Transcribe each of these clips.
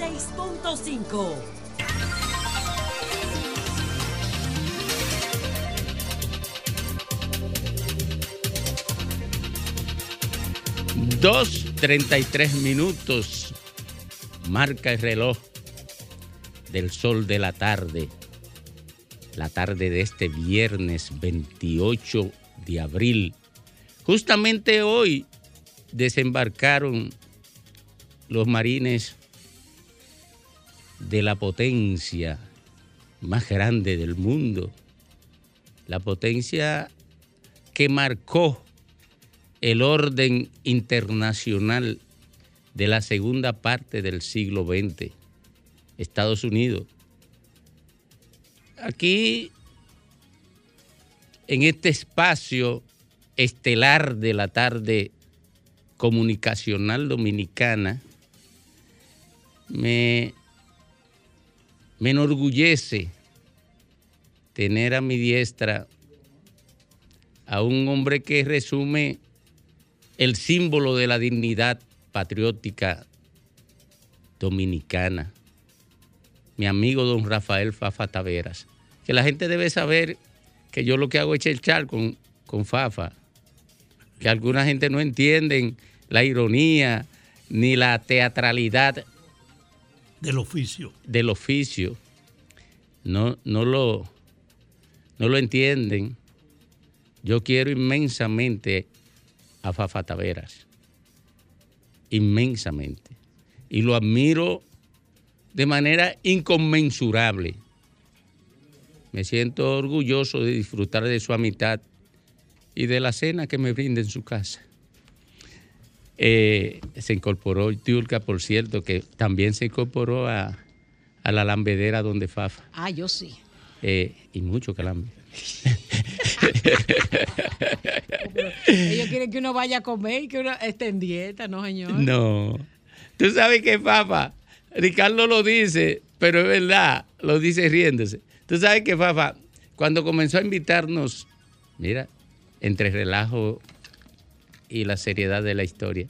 96.5. Dos treinta y tres minutos. Marca el reloj del sol de la tarde. La tarde de este viernes 28 de abril. Justamente hoy desembarcaron los marines de la potencia más grande del mundo. La potencia que marcó el orden internacional de la segunda parte del siglo XX, Estados Unidos. Aquí, en este espacio estelar de la tarde comunicacional dominicana, me, me enorgullece tener a mi diestra a un hombre que resume el símbolo de la dignidad patriótica dominicana, mi amigo don Rafael Fafa Taveras, que la gente debe saber que yo lo que hago es echar con, con Fafa, que alguna gente no entienden la ironía ni la teatralidad del oficio. Del oficio. No, no, lo, no lo entienden. Yo quiero inmensamente a Fafa Taveras. Inmensamente. Y lo admiro de manera inconmensurable. Me siento orgulloso de disfrutar de su amistad y de la cena que me brinda en su casa. Eh, se incorporó Tiulca, por cierto, que también se incorporó a, a la lambedera donde Fafa. Ah, yo sí. Eh, y mucho calambre. Ellos quieren que uno vaya a comer y que uno esté en dieta, ¿no, señor? No. Tú sabes que, Fafa, Ricardo lo dice, pero es verdad, lo dice riéndose. Tú sabes que, Fafa, cuando comenzó a invitarnos, mira, entre relajo y la seriedad de la historia,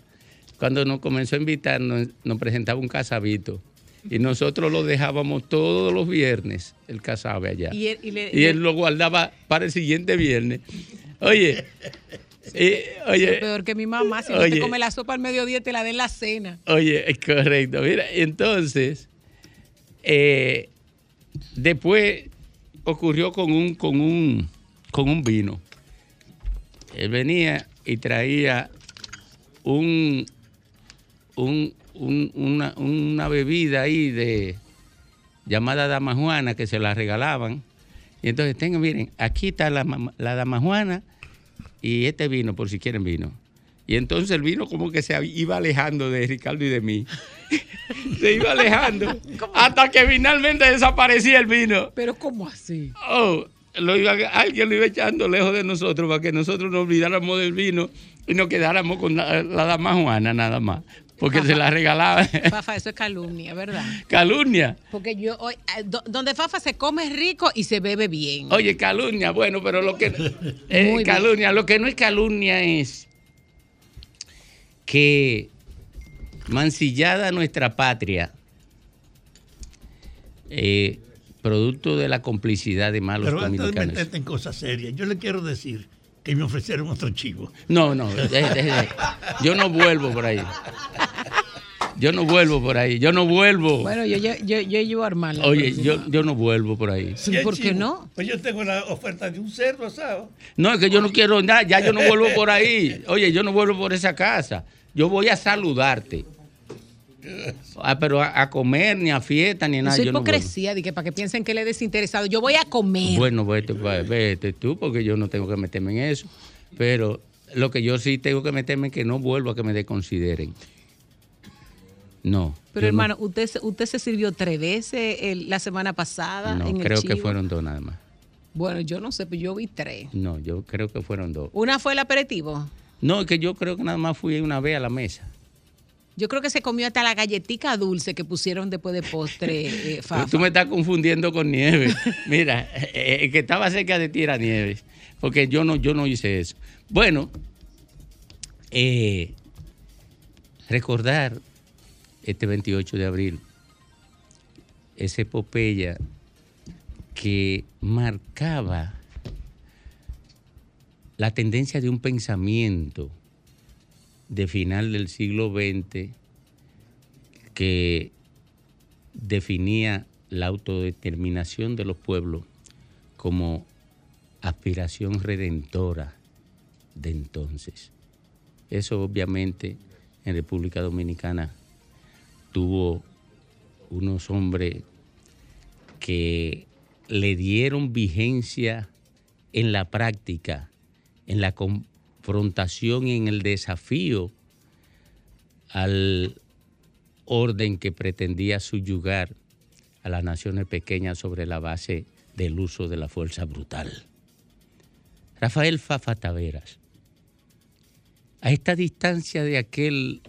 cuando nos comenzó a invitarnos, nos presentaba un casabito. Y nosotros lo dejábamos todos los viernes, el casabe allá. Y él, y le- Y él lo guardaba para el siguiente viernes. Oye, eh, oye, Peor que mi mamá, si no te Oye. come la sopa al mediodía, te la den la cena. Oye, es correcto. Mira, entonces, eh, después ocurrió con un, con un, con un vino. Él venía y traía un, un- un- una, una bebida ahí de llamada dama juana que se la regalaban. Y entonces, tengan, miren, aquí está la, la dama juana y este vino, por si quieren vino. Y entonces el vino como que se iba alejando de Ricardo y de mí. se iba alejando hasta que finalmente desaparecía el vino. Pero ¿cómo así? Oh, lo iba, alguien lo iba echando lejos de nosotros para que nosotros nos olvidáramos del vino y nos quedáramos con la, la dama Juana nada más. Porque se la regalaba. Fafa, eso es calumnia, ¿verdad? calumnia. Porque yo, hoy, eh, do- donde Fafa se come rico y se bebe bien. Oye, calumnia, bueno, pero lo que eh, bien. calumnia, lo que no es calumnia es que mancillada nuestra patria, eh, producto de la complicidad de malos Pero antes de dominicanos. meterte en cosas serias, yo le quiero decir que me ofrecieron otro chivo. No, no, deje, deje, deje. yo no vuelvo por ahí. Yo no vuelvo por ahí, yo no vuelvo. Bueno, yo, yo, yo, yo llevo a armarla. Oye, yo, yo no vuelvo por ahí. Sí, ¿Por qué no? Pues yo tengo la oferta de un cerdo asado. No, es que yo no quiero nada, ya yo no vuelvo por ahí. Oye, yo no vuelvo por esa casa. Yo voy a saludarte. Ah, pero a, a comer, ni a fiesta, ni nada. Es yo no hipocresía, de que para que piensen que él es desinteresado. Yo voy a comer. Bueno, vete, tú, porque yo no tengo que meterme en eso. Pero lo que yo sí tengo que meterme es que no vuelvo a que me desconsideren. No. Pero hermano, usted, se- usted se sirvió tres veces el- la semana pasada No, no en el creo que chivo. fueron dos nada más. Bueno, yo no sé, pero yo vi tres. No, yo creo que fueron dos. Una fue el aperitivo. No, es que yo creo que nada más fui una vez a la mesa. Yo creo que se comió hasta la galletica dulce que pusieron después de postre, eh, Fafa. tú me estás confundiendo con Nieves. Mira, eh, el que estaba cerca de ti era Nieves, porque yo no, yo no hice eso. Bueno, eh, recordar este 28 de abril esa epopeya que marcaba la tendencia de un pensamiento de final del siglo XX que definía la autodeterminación de los pueblos como aspiración redentora de entonces. Eso obviamente en República Dominicana tuvo unos hombres que le dieron vigencia en la práctica, en la y en el desafío al orden que pretendía subyugar a las naciones pequeñas sobre la base del uso de la fuerza brutal. Rafael Fafa Taveras, a esta distancia de aquel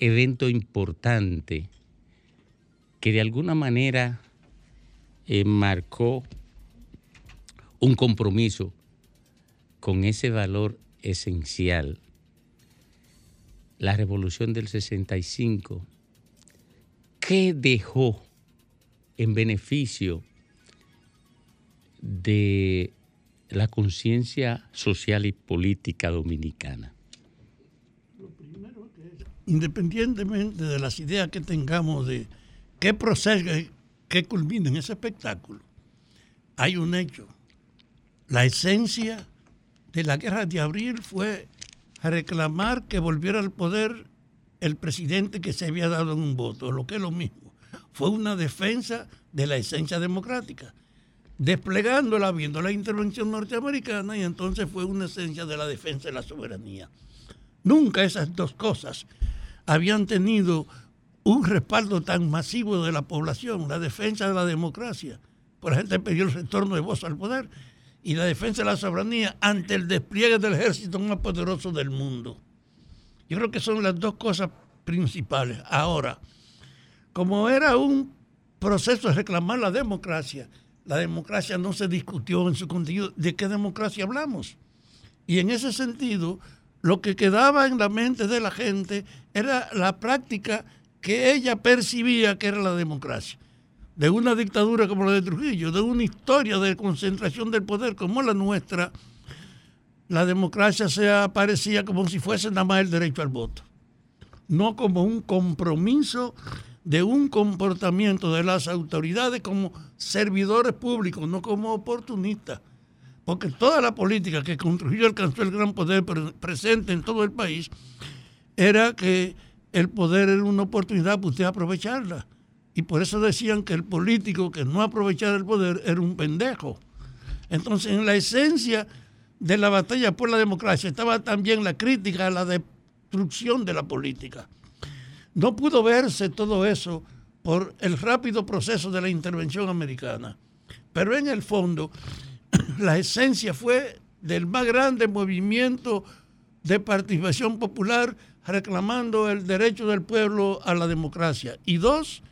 evento importante que de alguna manera eh, marcó un compromiso con ese valor esencial. La revolución del 65, ¿qué dejó en beneficio de la conciencia social y política dominicana? independientemente de las ideas que tengamos de qué procede, qué culmina en ese espectáculo, hay un hecho. La esencia de la guerra de abril fue reclamar que volviera al poder el presidente que se había dado en un voto, lo que es lo mismo. Fue una defensa de la esencia democrática, desplegándola, viendo la intervención norteamericana, y entonces fue una esencia de la defensa de la soberanía. Nunca esas dos cosas habían tenido un respaldo tan masivo de la población, la defensa de la democracia, por la gente pidió el retorno de voz al poder, y la defensa de la soberanía ante el despliegue del ejército más poderoso del mundo. Yo creo que son las dos cosas principales. Ahora, como era un proceso de reclamar la democracia, la democracia no se discutió en su contenido. ¿De qué democracia hablamos? Y en ese sentido, lo que quedaba en la mente de la gente era la práctica que ella percibía que era la democracia. De una dictadura como la de Trujillo, de una historia de concentración del poder como la nuestra, la democracia se aparecía como si fuese nada más el derecho al voto, no como un compromiso de un comportamiento de las autoridades como servidores públicos, no como oportunistas porque toda la política que con Trujillo alcanzó el gran poder presente en todo el país era que el poder era una oportunidad para usted aprovecharla. Y por eso decían que el político que no aprovechara el poder era un pendejo. Entonces, en la esencia de la batalla por la democracia estaba también la crítica a la destrucción de la política. No pudo verse todo eso por el rápido proceso de la intervención americana. Pero en el fondo, la esencia fue del más grande movimiento de participación popular reclamando el derecho del pueblo a la democracia. Y dos,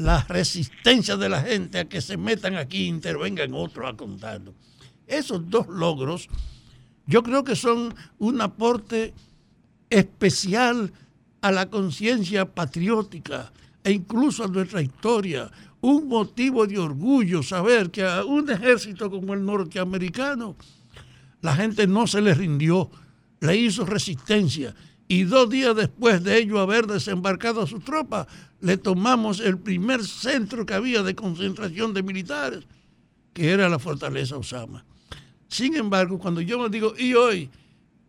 la resistencia de la gente a que se metan aquí e intervengan otros a contarlo. Esos dos logros yo creo que son un aporte especial a la conciencia patriótica e incluso a nuestra historia un motivo de orgullo saber que a un ejército como el norteamericano, la gente no se le rindió, le hizo resistencia. Y dos días después de ello haber desembarcado a sus tropas, le tomamos el primer centro que había de concentración de militares, que era la fortaleza Osama. Sin embargo, cuando yo me digo, ¿y hoy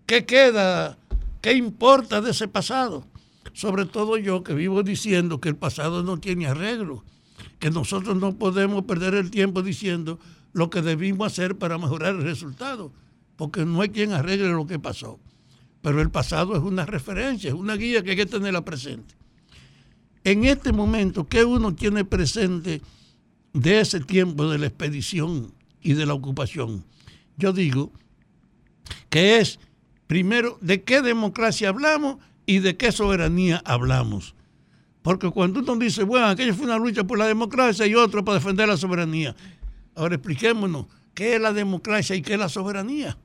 qué queda? ¿Qué importa de ese pasado? Sobre todo yo que vivo diciendo que el pasado no tiene arreglo que nosotros no podemos perder el tiempo diciendo lo que debimos hacer para mejorar el resultado, porque no hay quien arregle lo que pasó. Pero el pasado es una referencia, es una guía que hay que tenerla presente. En este momento, ¿qué uno tiene presente de ese tiempo de la expedición y de la ocupación? Yo digo que es, primero, de qué democracia hablamos y de qué soberanía hablamos. Porque cuando uno dice, bueno, aquello fue una lucha por la democracia y otro para defender la soberanía. Ahora expliquémonos, ¿qué es la democracia y qué es la soberanía?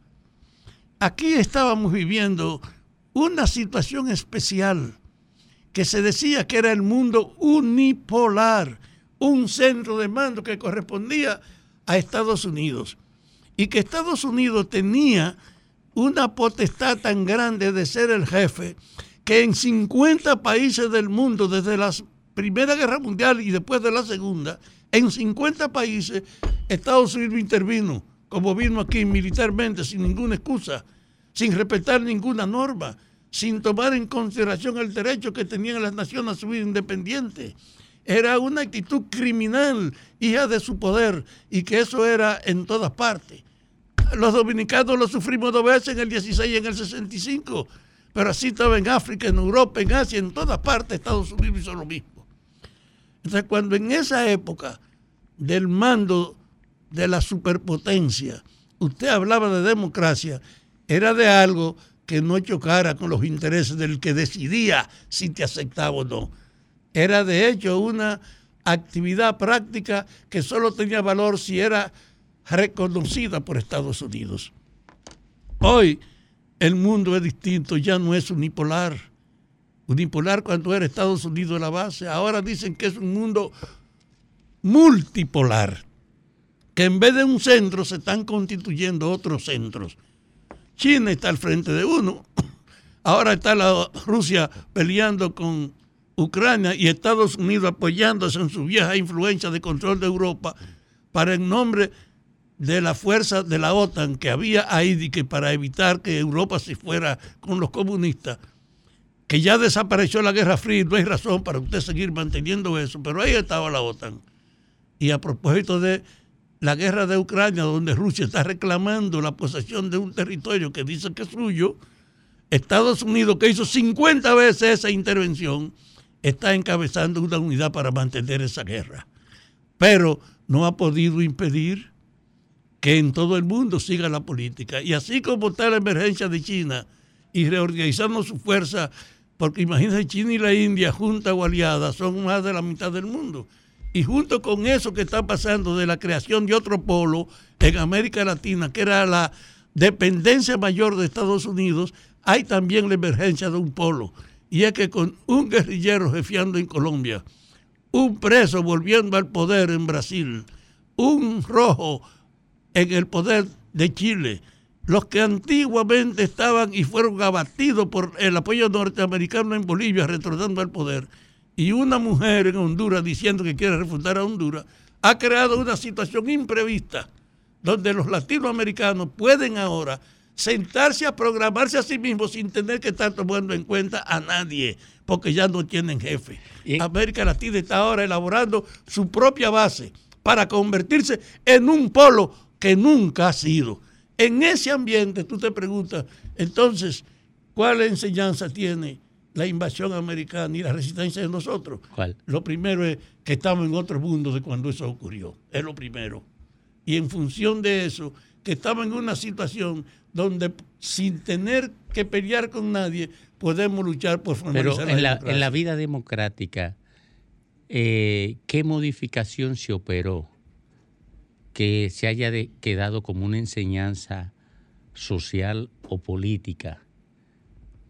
Aquí estábamos viviendo una situación especial que se decía que era el mundo unipolar, un centro de mando que correspondía a Estados Unidos y que Estados Unidos tenía una potestad tan grande de ser el jefe que en 50 países del mundo, desde la Primera Guerra Mundial y después de la Segunda, en 50 países Estados Unidos intervino, como vino aquí militarmente, sin ninguna excusa, sin respetar ninguna norma, sin tomar en consideración el derecho que tenían las naciones a su independiente. Era una actitud criminal, hija de su poder, y que eso era en todas partes. Los dominicanos lo sufrimos dos veces, en el 16 y en el 65, pero así estaba en África, en Europa, en Asia, en todas partes Estados Unidos hizo lo mismo. Entonces, cuando en esa época del mando de la superpotencia, usted hablaba de democracia, era de algo que no chocara con los intereses del que decidía si te aceptaba o no. Era de hecho una actividad práctica que solo tenía valor si era reconocida por Estados Unidos. Hoy el mundo es distinto, ya no es unipolar. Unipolar cuando era Estados Unidos la base, ahora dicen que es un mundo multipolar, que en vez de un centro se están constituyendo otros centros. China está al frente de uno, ahora está la Rusia peleando con Ucrania y Estados Unidos apoyándose en su vieja influencia de control de Europa para en nombre de la fuerza de la OTAN que había ahí para evitar que Europa se fuera con los comunistas, que ya desapareció la Guerra Fría, no hay razón para usted seguir manteniendo eso, pero ahí estaba la OTAN. Y a propósito de la guerra de Ucrania, donde Rusia está reclamando la posesión de un territorio que dice que es suyo, Estados Unidos, que hizo 50 veces esa intervención, está encabezando una unidad para mantener esa guerra. Pero no ha podido impedir que en todo el mundo siga la política. Y así como está la emergencia de China y reorganizando su fuerza, porque imagínense China y la India juntas o aliadas son más de la mitad del mundo. Y junto con eso que está pasando de la creación de otro polo en América Latina, que era la dependencia mayor de Estados Unidos, hay también la emergencia de un polo. Y es que con un guerrillero jefiando en Colombia, un preso volviendo al poder en Brasil, un rojo en el poder de Chile, los que antiguamente estaban y fueron abatidos por el apoyo norteamericano en Bolivia, retornando al poder, y una mujer en Honduras diciendo que quiere refundar a Honduras, ha creado una situación imprevista donde los latinoamericanos pueden ahora sentarse a programarse a sí mismos sin tener que estar tomando en cuenta a nadie, porque ya no tienen jefe. América Latina está ahora elaborando su propia base para convertirse en un polo que nunca ha sido. En ese ambiente tú te preguntas, entonces, ¿cuál enseñanza tiene la invasión americana y la resistencia de nosotros? ¿Cuál? Lo primero es que estamos en otro mundo de cuando eso ocurrió. Es lo primero. Y en función de eso, que estamos en una situación donde sin tener que pelear con nadie, podemos luchar por formalizar Pero en la, en la vida democrática, eh, ¿qué modificación se operó que se haya quedado como una enseñanza social o política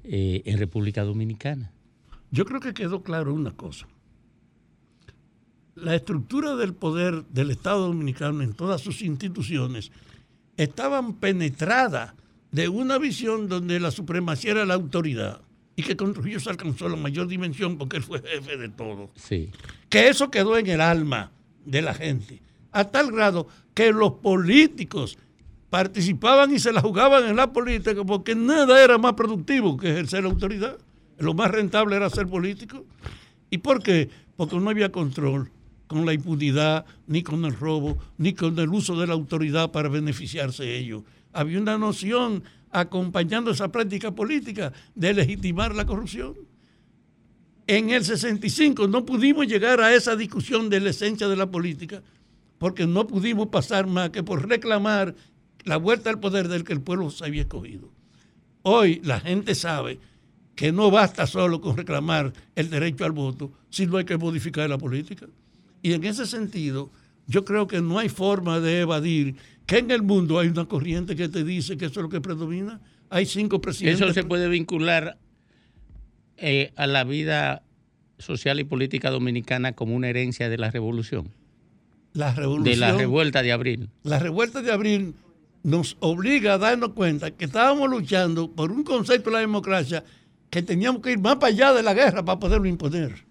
eh, en República Dominicana? Yo creo que quedó claro una cosa. La estructura del poder del Estado Dominicano en todas sus instituciones estaban penetradas de una visión donde la supremacía era la autoridad y que con Trujillo se alcanzó la mayor dimensión porque él fue jefe de todo. Sí. Que eso quedó en el alma de la gente a tal grado que los políticos participaban y se la jugaban en la política porque nada era más productivo que ejercer autoridad. Lo más rentable era ser político. ¿Y por qué? Porque no había control con la impunidad, ni con el robo, ni con el uso de la autoridad para beneficiarse ellos. Había una noción acompañando esa práctica política de legitimar la corrupción. En el 65 no pudimos llegar a esa discusión de la esencia de la política porque no pudimos pasar más que por reclamar la vuelta al poder del que el pueblo se había escogido. Hoy la gente sabe que no basta solo con reclamar el derecho al voto, sino hay que modificar la política. Y en ese sentido, yo creo que no hay forma de evadir que en el mundo hay una corriente que te dice que eso es lo que predomina. Hay cinco presidentes. Eso se puede vincular eh, a la vida social y política dominicana como una herencia de la revolución, La revolución. de la revuelta de abril. la revuelta de abril nos obliga a darnos cuenta que estábamos luchando por un concepto de la democracia que teníamos que ir más para allá de la guerra para poderlo imponer.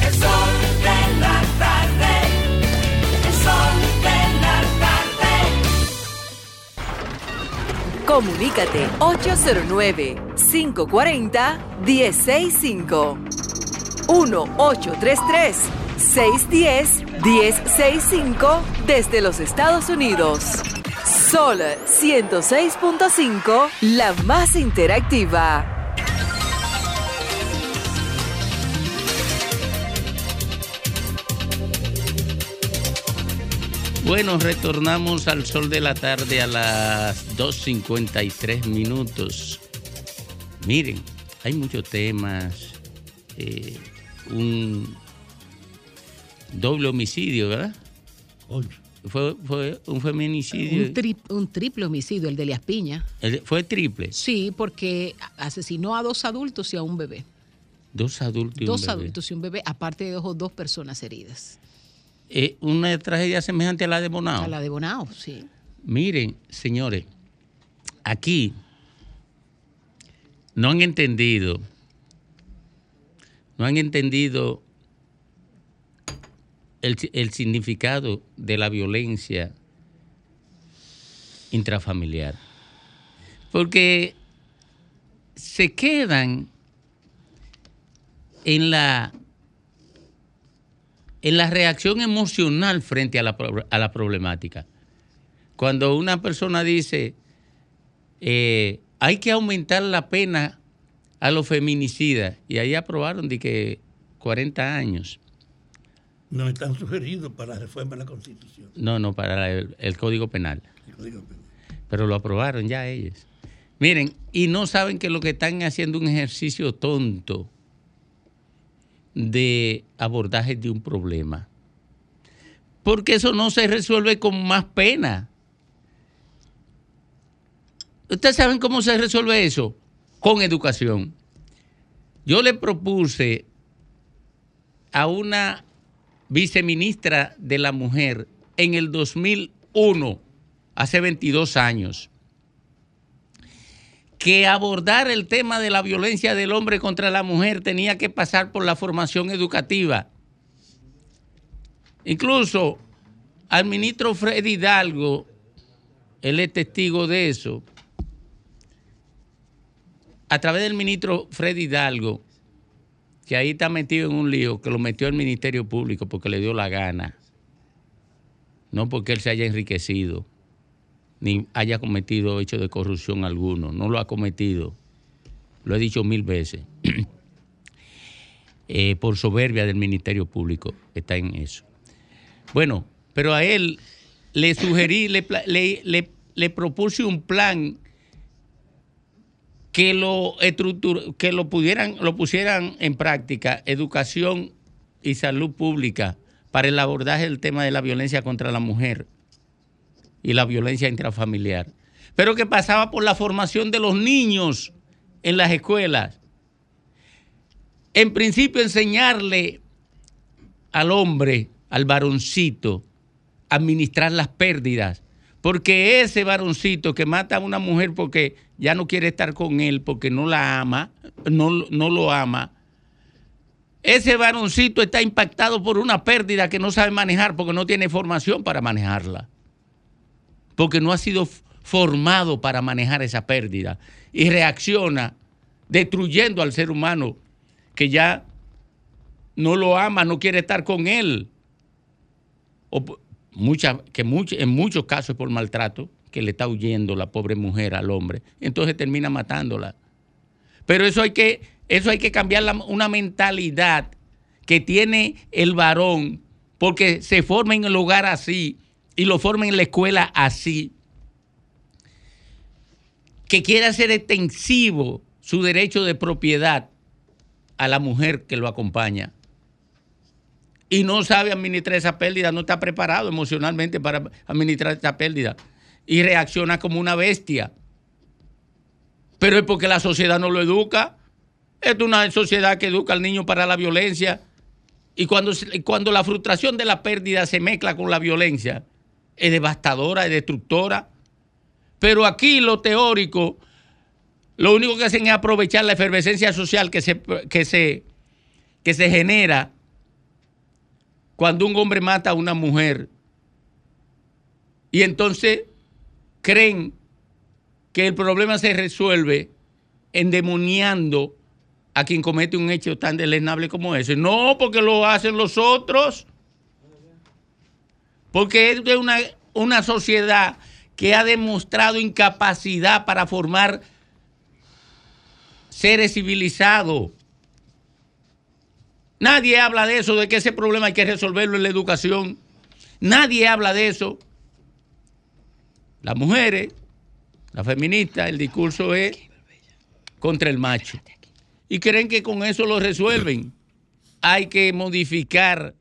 El sol de la tarde. El sol de la tarde. Comunícate 809 540 165 1-833 610 1065 desde los Estados Unidos. Sol 106.5, la más interactiva. Bueno, retornamos al sol de la tarde a las 2.53 minutos. Miren, hay muchos temas. eh, un doble homicidio, ¿verdad? Fue, fue un feminicidio. Un, tri- un triple homicidio, el de Elias Piña. El- fue triple. Sí, porque asesinó a dos adultos y a un bebé. Dos adultos y un dos bebé. adultos y un bebé, aparte de dos, dos personas heridas. Eh, una tragedia semejante a la de Bonao. A la de Bonao, sí. Miren, señores, aquí no han entendido, no han entendido el, significado de la violencia intrafamiliar. Porque se quedan en la, en la reacción emocional frente a la, a la problemática. Cuando una persona dice, eh, hay que aumentar la pena a los feminicidas, y ahí aprobaron de que 40 años. no están sugeridos para la reforma de la Constitución. No, no, para el, el Código Penal. el Código Penal. Pero lo aprobaron ya ellos. Miren, y no saben que lo que están haciendo un ejercicio tonto de abordaje de un problema. Porque eso no se resuelve con más pena. ¿Ustedes saben cómo se resuelve eso? Con educación. Yo le propuse a una viceministra de la mujer en el 2001, hace 22 años, que abordar el tema de la violencia del hombre contra la mujer tenía que pasar por la formación educativa. Incluso al ministro Freddy Hidalgo, él es testigo de eso, a través del ministro Freddy Hidalgo, que ahí está metido en un lío, que lo metió el Ministerio Público porque le dio la gana, no porque él se haya enriquecido, ni haya cometido hecho de corrupción alguno, no lo ha cometido, lo he dicho mil veces, Eh, por soberbia del Ministerio Público está en eso. Bueno, pero a él le sugerí, le, le propuse un plan que lo que lo pudieran, lo pusieran en práctica, educación y salud pública para el abordaje del tema de la violencia contra la mujer y la violencia intrafamiliar. Pero que pasaba por la formación de los niños en las escuelas. En principio, enseñarle al hombre, al varoncito, administrar las pérdidas. Porque ese varoncito que mata a una mujer porque ya no quiere estar con él, porque no la ama, no, no lo ama, ese varoncito está impactado por una pérdida que no sabe manejar porque no tiene formación para manejarla. Porque no ha sido formado para manejar esa pérdida. Y reacciona destruyendo al ser humano que ya no lo ama, no quiere estar con él. O que en muchos casos por maltrato, que le está huyendo la pobre mujer al hombre. Entonces termina matándola. Pero eso hay que, eso hay que cambiar la- una mentalidad que tiene el varón, porque se forma en el hogar así y lo forma en la escuela así, que quiere hacer extensivo su derecho de propiedad a la mujer que lo acompaña. Y no sabe administrar esa pérdida, no está preparado emocionalmente para administrar esa pérdida. Y reacciona como una bestia. Pero es porque la sociedad no lo educa. Es una sociedad que educa al niño para la violencia. Y cuando, cuando la frustración de la pérdida se mezcla con la violencia, es devastadora, es destructora. Pero aquí lo teórico, lo único que hacen es aprovechar la efervescencia social que se, que se, que se genera cuando un hombre mata a una mujer. Y entonces creen que el problema se resuelve endemoniando a quien comete un hecho tan deleznable como ese. No, porque lo hacen los otros. Porque es de una, una sociedad que ha demostrado incapacidad para formar seres civilizados. Nadie habla de eso, de que ese problema hay que resolverlo en la educación. Nadie habla de eso. Las mujeres, las feministas, el discurso es contra el macho. Y creen que con eso lo resuelven. Hay que modificar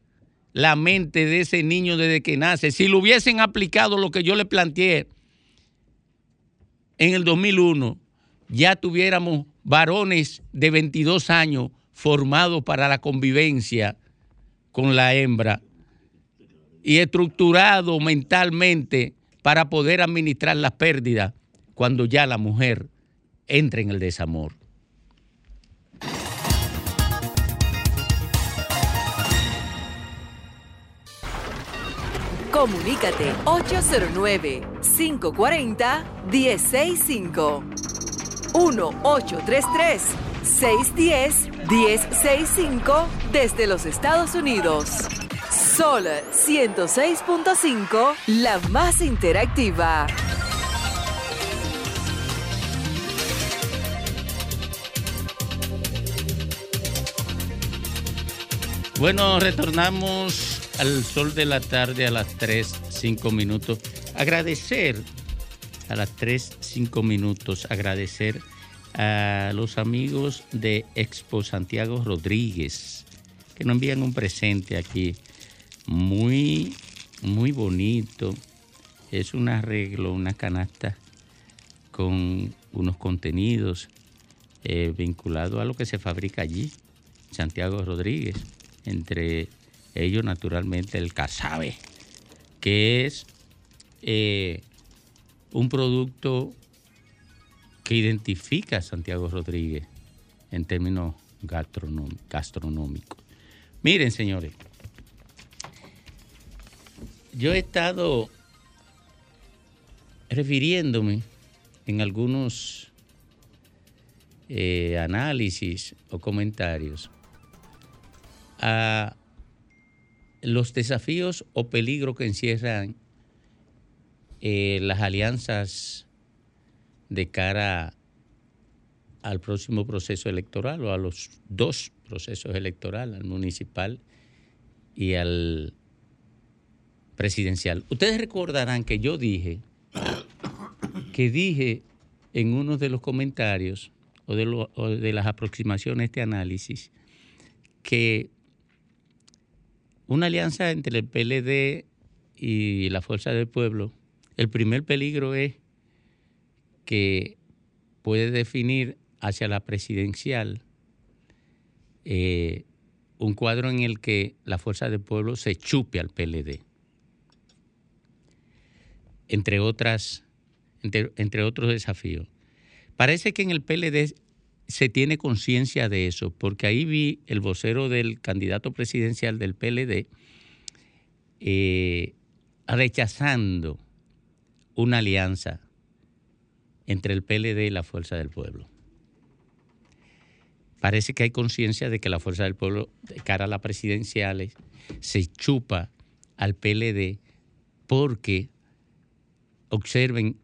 la mente de ese niño desde que nace. Si lo hubiesen aplicado lo que yo le planteé en el 2001, ya tuviéramos varones de 22 años formados para la convivencia con la hembra y estructurados mentalmente para poder administrar las pérdidas cuando ya la mujer entra en el desamor. Comunícate 809-540-1065. 1-833-610-1065 desde los Estados Unidos. Sol 106.5, la más interactiva. Bueno, retornamos al sol de la tarde a las 3, 5 minutos. Agradecer a las 3, 5 minutos, agradecer a los amigos de Expo Santiago Rodríguez, que nos envían un presente aquí muy, muy bonito. Es un arreglo, una canasta con unos contenidos eh, vinculados a lo que se fabrica allí, Santiago Rodríguez. Entre ellos, naturalmente, el casabe, que es eh, un producto que identifica a Santiago Rodríguez en términos gastronómicos. Miren, señores, yo he estado refiriéndome en algunos eh, análisis o comentarios a los desafíos o peligros que encierran eh, las alianzas de cara al próximo proceso electoral o a los dos procesos electorales, al municipal y al presidencial. Ustedes recordarán que yo dije, que dije en uno de los comentarios o de, de las aproximaciones a este análisis, que una alianza entre el PLD y la Fuerza del Pueblo, el primer peligro es que puede definir hacia la presidencial eh, un cuadro en el que la Fuerza del Pueblo se chupe al PLD. Entre, otras, entre, entre otros desafíos. Parece que en el PLD se tiene conciencia de eso, porque ahí vi el vocero del candidato presidencial del PLD eh, rechazando una alianza entre el PLD y la Fuerza del Pueblo. Parece que hay conciencia de que la Fuerza del Pueblo, de cara a las presidenciales, se chupa al PLD porque observen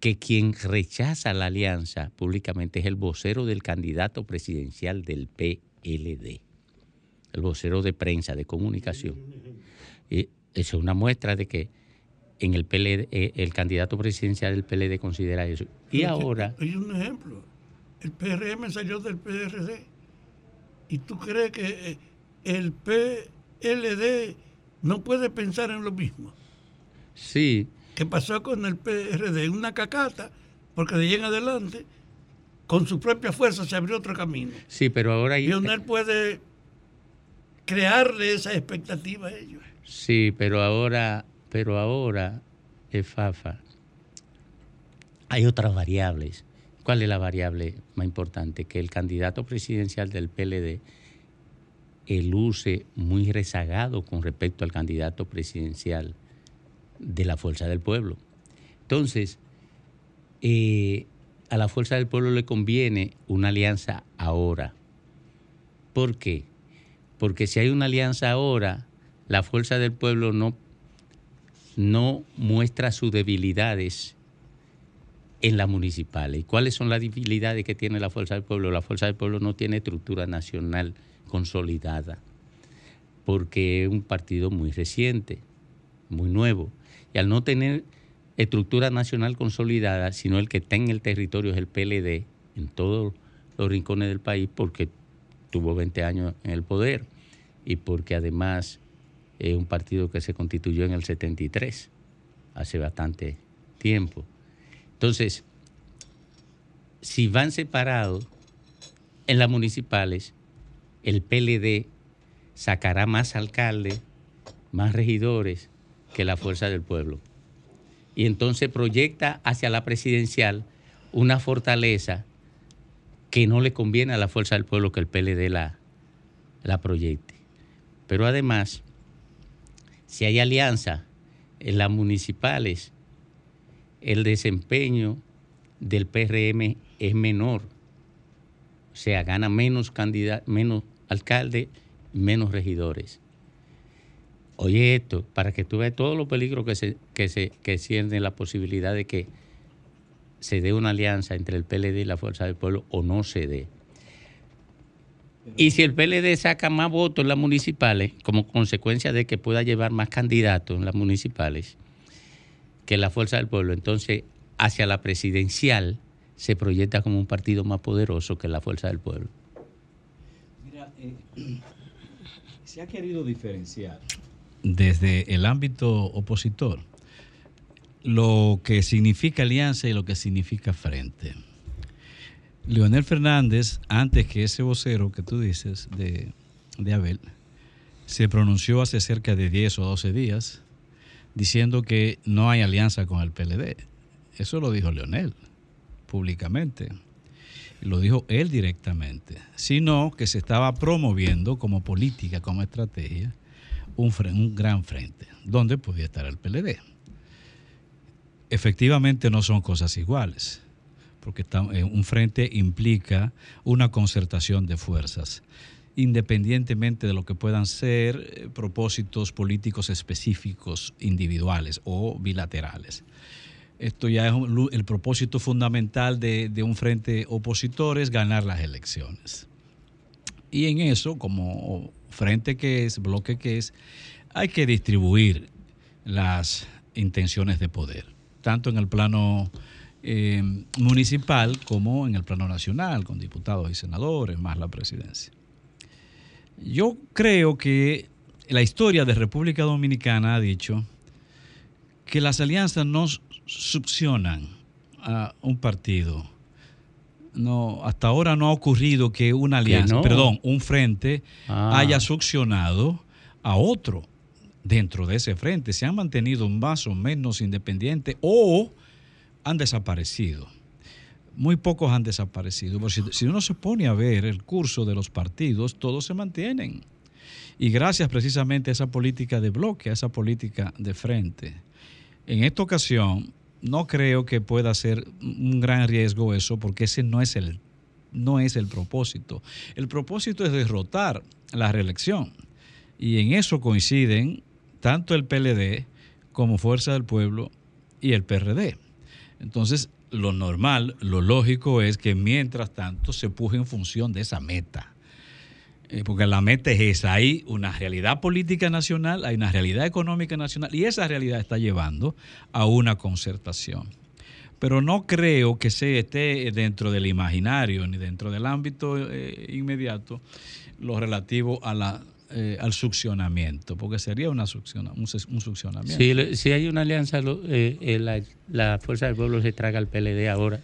que quien rechaza la alianza públicamente es el vocero del candidato presidencial del PLD, el vocero de prensa, de comunicación. Y eso es una muestra de que en el PLD, eh, el candidato presidencial del PLD considera eso. Y ahora, Hay un ejemplo. El PRM salió del PRD. ¿Y tú crees que eh, el PLD no puede pensar en lo mismo? sí, que pasó con el PRD, una cacata, porque de ahí en adelante, con su propia fuerza se abrió otro camino. Sí, pero ahora. Lionel puede crearle esa expectativa a ellos. Sí, pero ahora, pero ahora, eh, Fafa, hay otras variables. ¿Cuál es la variable más importante? Que el candidato presidencial del PLD luce muy rezagado con respecto al candidato presidencial de la Fuerza del Pueblo. Entonces, eh, a la Fuerza del Pueblo le conviene una alianza ahora. ¿Por qué? Porque si hay una alianza ahora, la Fuerza del Pueblo no, no muestra sus debilidades en las municipales. ¿Y cuáles son las debilidades que tiene la Fuerza del Pueblo? La Fuerza del Pueblo no tiene estructura nacional consolidada, porque es un partido muy reciente, muy nuevo. Y al no tener estructura nacional consolidada, sino el que está en el territorio es el PLD, en todos los rincones del país, porque tuvo 20 años en el poder y porque además es un partido que se constituyó en el 73, hace bastante tiempo. Entonces, si van separados en las municipales, el PLD sacará más alcaldes, más regidores que la fuerza del pueblo. Y entonces proyecta hacia la presidencial una fortaleza que no le conviene a la fuerza del pueblo que el PLD la, la proyecte. Pero además, si hay alianza en las municipales, el desempeño del PRM es menor. O sea, gana menos, menos alcaldes, menos regidores. Oye esto, para que tú veas todos los peligros que se, que se que la posibilidad de que se dé una alianza entre el PLD y la Fuerza del Pueblo o no se dé. Y si el PLD saca más votos en las municipales, como consecuencia de que pueda llevar más candidatos en las municipales que la Fuerza del Pueblo, entonces hacia la presidencial se proyecta como un partido más poderoso que la Fuerza del Pueblo. Eh, se ha querido diferenciar desde el ámbito opositor lo que significa alianza y lo que significa frente. Leonel Fernández, antes que ese vocero que tú dices de, de Abel, se pronunció hace cerca de 10 o 12 días diciendo que no hay alianza con el PLD. Eso lo dijo Leonel públicamente lo dijo él directamente, sino que se estaba promoviendo como política, como estrategia, un, gran frente, donde podía estar el PLD. Efectivamente no son cosas iguales, porque eh, un frente implica una concertación de fuerzas, independientemente de lo que puedan ser eh, propósitos políticos específicos individuales o bilaterales. Esto ya es el propósito fundamental de, un frente opositor, es ganar las elecciones. Y en eso, como frente que es, bloque que es, hay que distribuir las intenciones de poder, tanto en el plano eh, municipal como en el plano nacional, con diputados y senadores, más la presidencia. Yo creo que la historia de República Dominicana ha dicho que las alianzas no succionan a un partido. No, hasta ahora no ha ocurrido que una alianza, perdón, un frente Ah. haya succionado a otro dentro de ese frente. Se han mantenido más o menos independientes o han desaparecido. Muy pocos han desaparecido. Porque si, si uno se pone a ver el curso de los partidos, todos se mantienen. Y gracias precisamente a esa política de bloque, a esa política de frente. En esta ocasión, no creo que pueda ser un gran riesgo eso, porque ese no es el, no es el propósito. El propósito es derrotar la reelección. Y en eso coinciden tanto el PLD como Fuerza del Pueblo y el PRD. Entonces, lo normal, lo lógico es que mientras tanto se puje en función de esa meta. Eh, porque la meta es esa. Hay una realidad política nacional, hay una realidad económica nacional y esa realidad está llevando a una concertación. Pero no creo que se esté dentro del imaginario ni dentro del ámbito eh, inmediato lo relativo a la eh, al succionamiento, porque sería un, succionamiento. Si, si hay una alianza, eh, la, la Fuerza del Pueblo se traga al PLD ahora.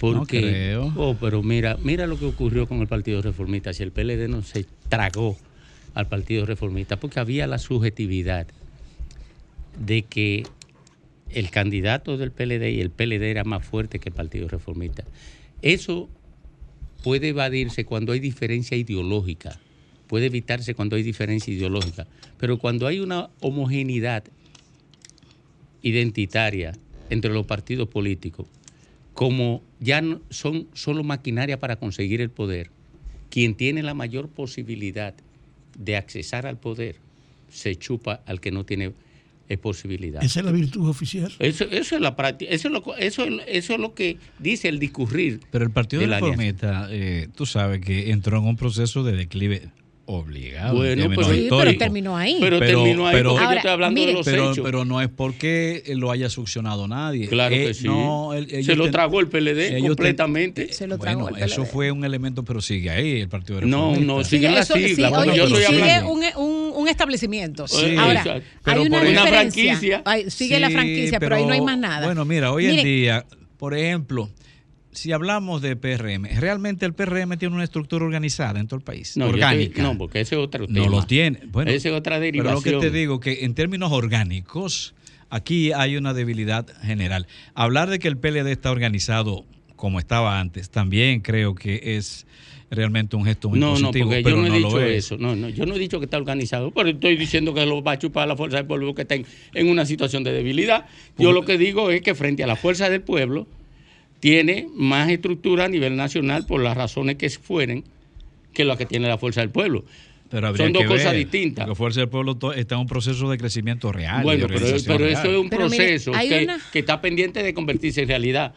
Porque, creo. Oh, pero mira, mira lo que ocurrió con el Partido Reformista. Si el PLD no se tragó al Partido Reformista, porque había la subjetividad de que el candidato del PLD y el PLD era más fuerte que el Partido Reformista. Eso puede evadirse cuando hay diferencia ideológica, puede evitarse cuando hay diferencia ideológica, pero cuando hay una homogeneidad identitaria entre los partidos políticos, como ya no- son solo maquinaria para conseguir el poder, quien tiene la mayor posibilidad de accesar al poder se chupa al que no tiene eh, posibilidad. Esa es la virtud oficial. Eso, eso es la práctica, eso es lo, eso, es- eso es lo que dice el discurrir. Pero el Partido de la. Reformista, eh, tú sabes que entró en un proceso de declive obligado. Bueno, términos pero- Sí, pero históricos. terminó ahí. Pero, Pero- terminó ahí pero- porque Ahora, yo estoy hablando mire, de los pero, hechos. pero no es porque lo haya succionado nadie. claro Eh, que sí. no, el- Se lo ten- tragó el PLD ten- completamente. Se lo tragó Bueno, el eso PLD. fue un elemento, pero sigue ahí el Partido No, Reformista. no, sigue la eso- sigla, sí, oye, yo estoy sigue un, un- un establecimiento. Sí, Ahora, exacto. Pero hay una, por una franquicia. Ay, sigue la franquicia, pero, ahí no hay más nada. Bueno, mira, hoy en día, por ejemplo, si hablamos de PRM, realmente el PRM tiene una estructura organizada en todo el país, No, orgánica. no, porque ese es otro No tema. lo tiene. Bueno, Esa es otra Pero derivación. lo que te digo, que en términos orgánicos, aquí hay una debilidad general. Hablar de que el PLD está organizado como estaba antes, también creo que es realmente un gesto muy No, no, positivo, porque pero yo no he lo dicho es. eso. No, no, yo no he dicho que está organizado, pero estoy diciendo que lo va a chupar la fuerza del pueblo que está en, en una situación de debilidad. Yo lo que digo es que frente a la fuerza del pueblo tiene más estructura a nivel nacional por las razones que fueren que la que tiene la fuerza del pueblo. Pero Son dos que cosas ver, distintas. Porque Fuerza del Pueblo está en un proceso de crecimiento real. Bueno, pero, organización pero real. eso es un Pero proceso que, una- que está pendiente de convertirse en realidad.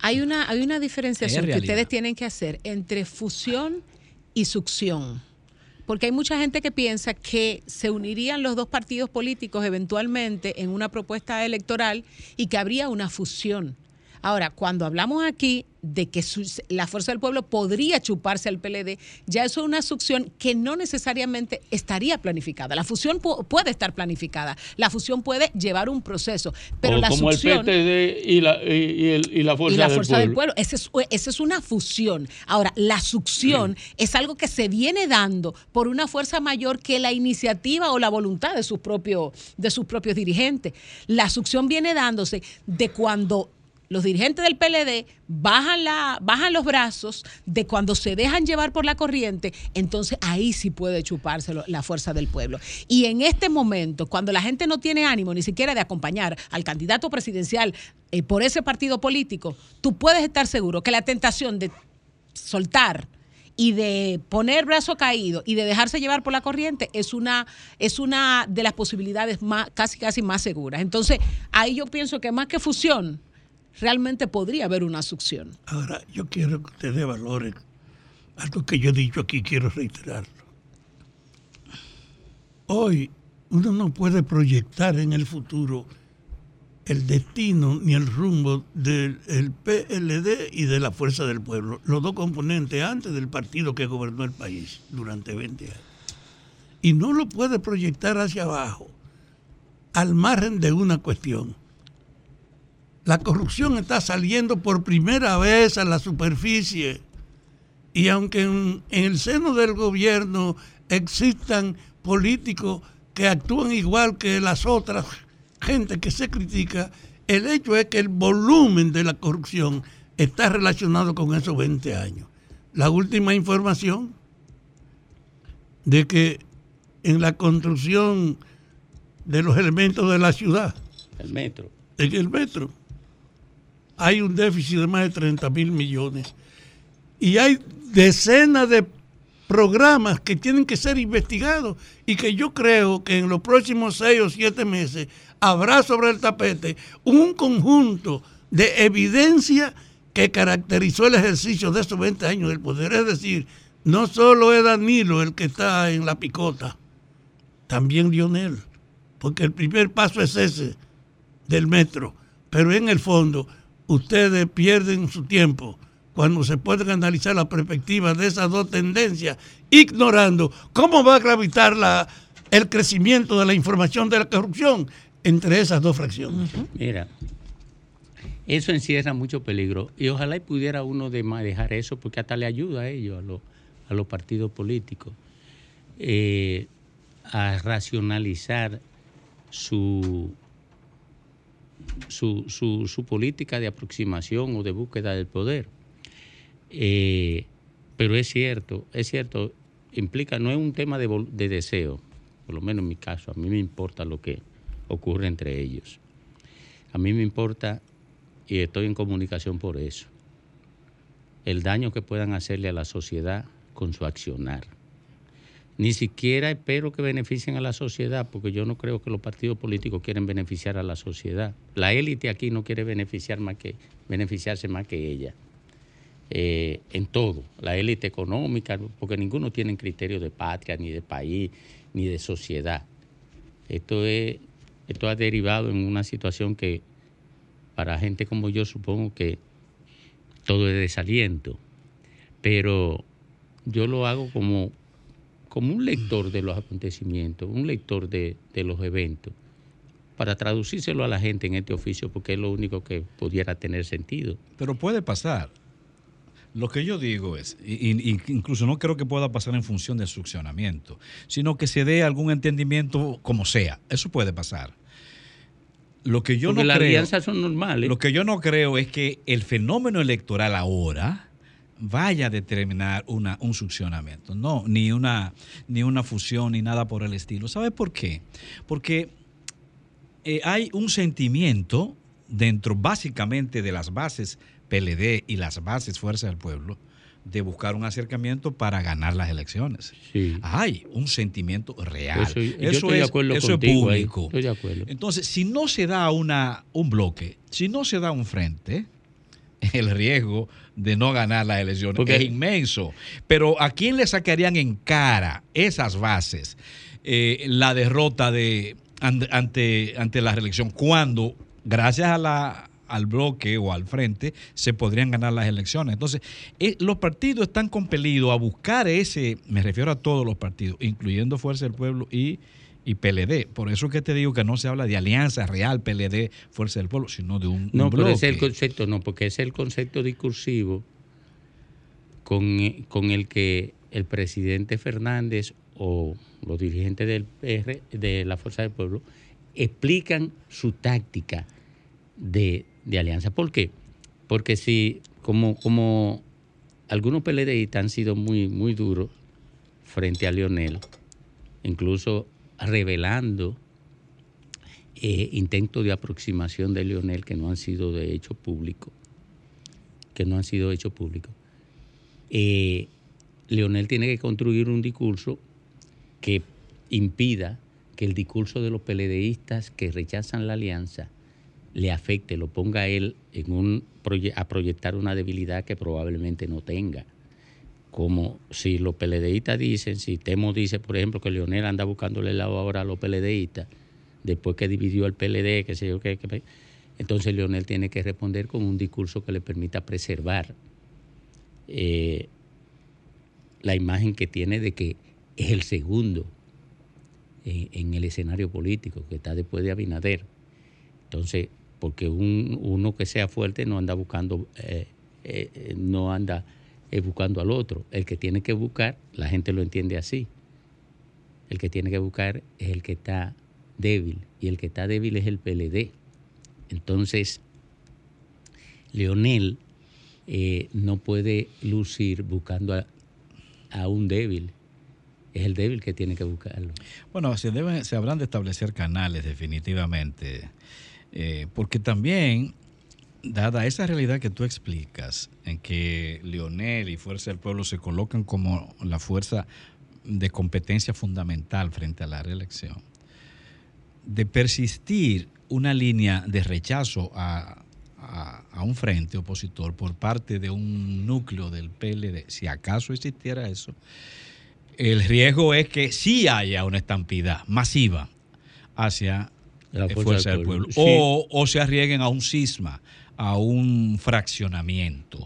Hay una, hay una diferenciación que ustedes tienen que hacer entre fusión y succión. Porque hay mucha gente que piensa que se unirían los dos partidos políticos eventualmente en una propuesta electoral y que habría una fusión. Ahora, cuando hablamos aquí de que la fuerza del pueblo podría chuparse al PLD, ya eso es una succión que no necesariamente estaría planificada. La fusión pu- puede estar planificada, la fusión puede llevar un proceso, pero O la como succión el PTD y la, y, y el- y la fuerza, y la del, fuerza pueblo. del pueblo. Esa es, esa es una fusión. Ahora, la succión es algo que se viene dando por una fuerza mayor que la iniciativa o la voluntad de sus propios, de sus propios dirigentes. La succión viene dándose de cuando los dirigentes del PLD bajan, la, bajan los brazos, de cuando se dejan llevar por la corriente, entonces ahí sí puede chuparse la fuerza del pueblo. Y en este momento, cuando la gente no tiene ánimo ni siquiera de acompañar al candidato presidencial eh, por ese partido político, tú puedes estar seguro que la tentación de soltar y de poner brazo caído y de dejarse llevar por la corriente es una, es una de las posibilidades más, casi casi más seguras. Entonces, ahí yo pienso que más que fusión, realmente podría haber una succión. Ahora, yo quiero que ustedes valoren algo que yo he dicho aquí, quiero reiterarlo. Hoy uno no puede proyectar en el futuro el destino ni el rumbo del el PLD y de la Fuerza del Pueblo, los dos componentes antes del partido que gobernó el país durante 20 años. Y no lo puede proyectar hacia abajo, al margen de una cuestión. La corrupción está saliendo por primera vez a la superficie. Y aunque en, en el seno del gobierno existan políticos que actúan igual que las otras gente que se critica, el hecho es que el volumen de la corrupción está relacionado con esos 20 años. La última información de que en la construcción de los elementos de la ciudad, El metro. en el metro, hay un déficit de más de 30 mil millones. Y hay decenas de programas que tienen que ser investigados y que yo creo que en los próximos seis o siete meses habrá sobre el tapete un conjunto de evidencia que caracterizó el ejercicio de esos 20 años del poder. Es decir, no solo es Danilo el que está en la picota, también Lionel, porque el primer paso es ese del metro, pero en el fondo ustedes pierden su tiempo cuando se pueden analizar las perspectivas de esas dos tendencias, ignorando cómo va a gravitar la, el crecimiento de la información de la corrupción entre esas dos fracciones. Mira, eso encierra mucho peligro y ojalá y pudiera uno de manejar eso porque hasta le ayuda a ellos, a, los- a los partidos políticos, eh, a racionalizar su, su, su- política de aproximación o de búsqueda del poder. Eh, pero es cierto, es cierto, implica, no es un tema de, de deseo, por lo menos en mi caso, a mí me importa lo que ocurre entre ellos. A mí me importa, y estoy en comunicación por eso, el daño que puedan hacerle a la sociedad con su accionar. Ni siquiera espero que beneficien a la sociedad, porque yo no creo que los partidos políticos quieren beneficiar a la sociedad. La élite aquí no quiere beneficiar más que, beneficiarse más que ella. Eh, en todo, la élite económica, porque ninguno tiene criterio de patria, ni de país, ni de sociedad. Esto, es, esto ha derivado en una situación que para gente como yo supongo que todo es desaliento, pero yo lo hago como, como un lector de los acontecimientos, un lector de, de los eventos, para traducírselo a la gente en este oficio, porque es lo único que pudiera tener sentido. Pero puede pasar. Lo que yo digo es, incluso no creo que pueda pasar en función del succionamiento, sino que se dé algún entendimiento como sea. Eso puede pasar. Lo que yo porque no las creo, alianzas son normales. lo que yo no creo es que el fenómeno electoral ahora vaya a determinar una, un succionamiento. No, ni una, ni una fusión, ni nada por el estilo. ¿Sabe por qué? Porque eh, hay un sentimiento dentro básicamente de las bases PLD y las bases Fuerza del Pueblo de buscar un acercamiento para ganar las elecciones. Sí. Hay un sentimiento real. Eso- yo estoy de es, acuerdo eso es público. Estoy de acuerdo. Entonces, si no se da una, un bloque, si no se da un frente, el riesgo de no ganar las elecciones Porque- es inmenso. Pero ¿a quién le sacarían en cara esas bases eh, la derrota de an- ante, ante la reelección cuando, gracias a la al bloque o al frente, se podrían ganar las elecciones. Entonces, eh, los partidos están compelidos a buscar ese, me refiero a todos los partidos, incluyendo Fuerza del Pueblo y, y PLD. Por eso es que te digo que no se habla de alianza real PLD, Fuerza del Pueblo, sino de un, un No, pero bloque. ese es el concepto, no, porque ese es el concepto discursivo con, eh, con el que el presidente Fernández o los dirigentes del PR, de la Fuerza del Pueblo explican su táctica de, de alianza. ¿Por qué? Porque si, como, como algunos PLDistas han sido muy, muy duros frente a Lionel, incluso revelando eh, intentos de aproximación de Lionel que no han sido de hecho público, que no han sido hechos públicos. Eh, Leonel tiene que construir un discurso que impida que el discurso de los PLDistas que rechazan la alianza le afecte, lo ponga a él en un a proyectar una debilidad que probablemente no tenga. Como si los PLDistas dicen, si Temo dice, por ejemplo, que Leonel anda buscándole el lado ahora a los PLDistas, después que dividió el PLD, qué sé yo qué, entonces Leonel tiene que responder con un discurso que le permita preservar eh, la imagen que tiene de que es el segundo en, en el escenario político, que está después de Abinader. Entonces, porque un- uno que sea fuerte no anda buscando, eh, eh, eh, no anda eh, buscando al otro. El que tiene que buscar, la gente lo entiende así. El que tiene que buscar es el que está débil, y el que está débil es el PLD. Entonces, Leonel eh, no puede lucir buscando a, a un débil. Es el débil que tiene que buscarlo. Bueno, se, deben, se habrán de establecer canales definitivamente, eh, porque también, dada esa realidad que tú explicas, en que Lionel y Fuerza del Pueblo se colocan como la fuerza de competencia fundamental frente a la reelección, de persistir una línea de rechazo a un frente opositor por parte de un núcleo del PLD, si acaso existiera eso, el riesgo es que sí haya una estampida masiva hacia La fuerza fuerza, del pueblo. Sí. o, se arriesguen a un cisma, a un fraccionamiento.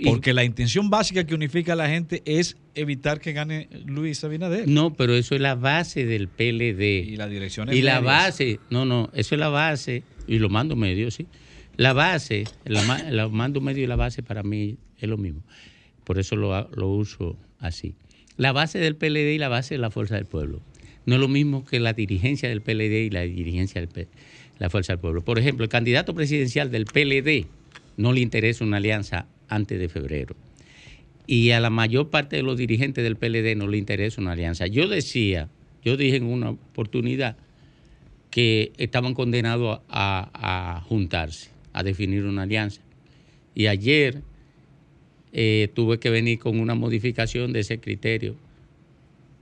Y- Porque la intención básica que unifica a la gente es evitar que gane Luis Abinader. No, pero eso es la base del PLD. Y la dirección Y la base, no, no, eso es la base, y lo mando medio, sí. La base, la, ma- la mando medio y la base para mí es lo mismo. Por eso lo, lo uso así. La base del PLD y la base de la Fuerza del Pueblo. No es lo mismo que la dirigencia del PLD y la dirigencia de la Fuerza del Pueblo. Por ejemplo, el candidato presidencial del PLD no le interesa una alianza antes de febrero. Y a la mayor parte de los dirigentes del PLD no le interesa una alianza. Yo decía, yo dije en una oportunidad que estaban condenados a, juntarse, a definir una alianza. Y ayer eh, tuve que venir con una modificación de ese criterio,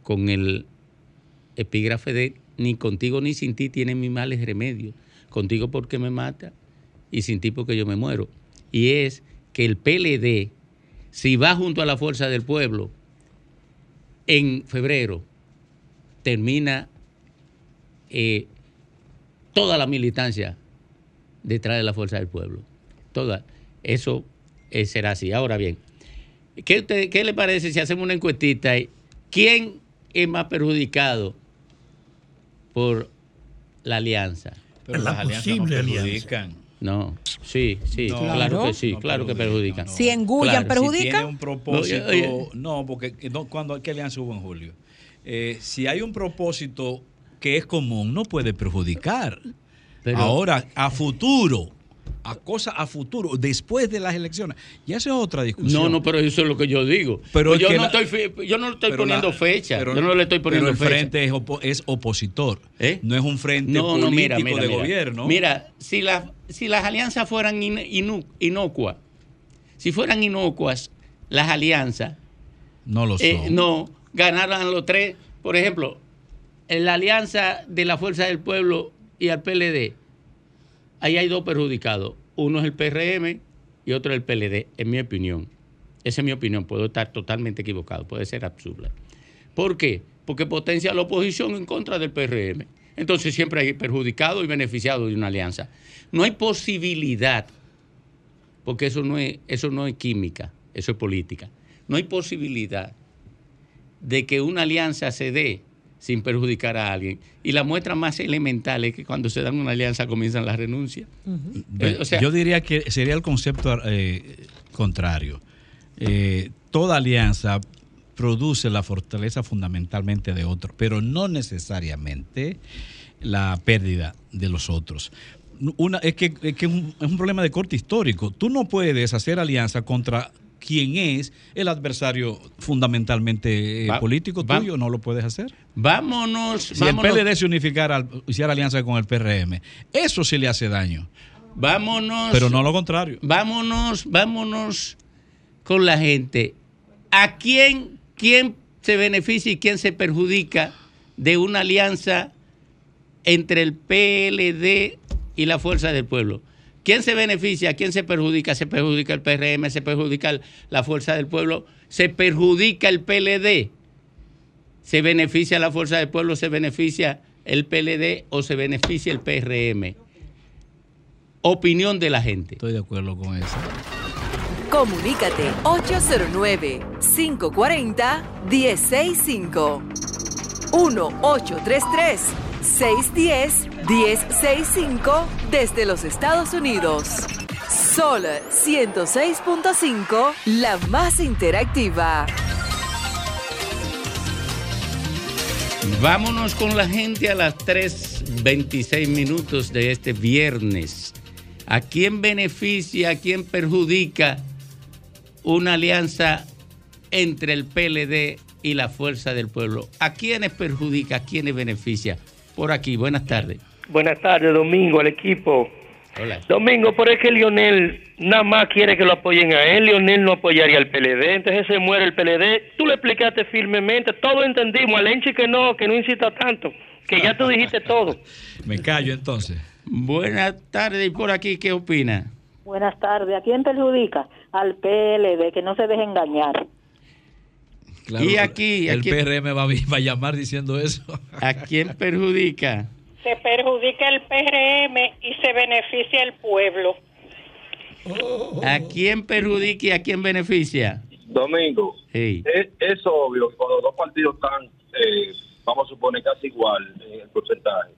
con el epígrafe de ni contigo ni sin ti tienen mis males remedios, contigo porque me mata y sin ti porque yo me muero. Y es que el PLD, si va junto a la fuerza del pueblo, en febrero termina eh, toda la militancia detrás de la fuerza del pueblo. Toda. Eso eh, será así. Ahora bien, ¿qué, usted- ¿qué le parece si hacemos una encuestita? ¿Quién es más perjudicado por la alianza? Pero La las alianzas no posible alianza. perjudican. No, sí, sí, No, claro que sí, no claro que perjudican, perjudican. no. Si engullan, Claro, perjudican. Si tiene un propósito, Oye, oye. no, porque eh, no, cuando ¿qué alianza hubo en julio? Eh, si hay un propósito que es común, no puede perjudicar. Pero- Ahora, a futuro, a cosas a futuro, después de las elecciones, ya esa es otra discusión. No, no, pero eso es lo que yo digo. Pero Pues es yo, no la- estoy, yo no le estoy poniendo la- fecha. pero- yo no le estoy poniendo pero el fecha. frente es, opo- es opositor. ¿Eh? No es un frente No, político no, mira, mira, de mira. gobierno. Mira, si, las si las alianzas fueran in- inu- inocuas, si fueran inocuas las alianzas, no lo son. eh, no ganaran los tres. Por ejemplo, la alianza de la Fuerza del Pueblo y al PLD, ahí hay dos perjudicados. Uno es el PRM y otro el PLD, en mi opinión. Esa es mi opinión, puedo estar totalmente equivocado, puede ser absurda. ¿Por qué? Porque potencia la oposición en contra del PRM. Entonces siempre hay perjudicado y beneficiado de una alianza. No hay posibilidad, porque eso no es, eso no es química, eso es política. No hay posibilidad de que una alianza se dé sin perjudicar a alguien. Y la muestra más elemental es que cuando se dan una alianza comienzan las renuncias. Eh, o sea- Yo diría que sería el concepto eh, contrario. Eh, toda alianza produce la fortaleza fundamentalmente de otros, pero no necesariamente la pérdida de los otros. Una, es que, es, que es un, es un problema de corte histórico. Tú no puedes hacer alianza contra quien es el adversario fundamentalmente eh, Va- político va- tuyo, no lo puedes hacer. Vámonos, Si vámonos, el PLD se unificara, hiciera alianza con el PRM, eso sí le hace daño, vámonos, pero no lo contrario. vámonos, vámonos con la gente. ¿A quién, quién se beneficia y quién se perjudica de una alianza entre el PLD y la Fuerza del Pueblo? ¿Quién se beneficia? ¿Quién se perjudica? Se perjudica el PRM, se perjudica la Fuerza del Pueblo, se perjudica el PLD. ¿Se beneficia la Fuerza del Pueblo, se beneficia el PLD o se beneficia el PRM? Opinión de la gente. Estoy de acuerdo con eso. Comunícate 809-540-1065. 1-833-610-1065 desde los Estados Unidos. Sol 106.5, la más interactiva. Vámonos con la gente a las 3.26 minutos de este viernes. ¿A quién beneficia, a quién perjudica una alianza entre el PLD y la Fuerza del Pueblo? ¿A quiénes perjudica, a quiénes beneficia? Por aquí, buenas tardes. Buenas tardes, Domingo, al equipo. Hola. Domingo, por es que Lionel nada más quiere que lo apoyen a él. Lionel no apoyaría al PLD, entonces se muere el PLD. Tú le explicaste firmemente, todos entendimos. Alenchi que no, que no incita tanto, que ya tú dijiste todo. Me callo entonces. Buenas tardes, y por aquí, ¿qué opina? Buenas tardes. ¿A quién perjudica? Al PLD, que no se deje engañar. Y aquí, el aquí- PRM va a, va a llamar diciendo eso. ¿A quién perjudica? Se perjudica el PRM y se beneficia el pueblo. ¿A quién perjudica y a quién beneficia? Domingo, Hey. es, es obvio que cuando dos partidos están, eh, vamos a suponer, casi igual en el porcentaje,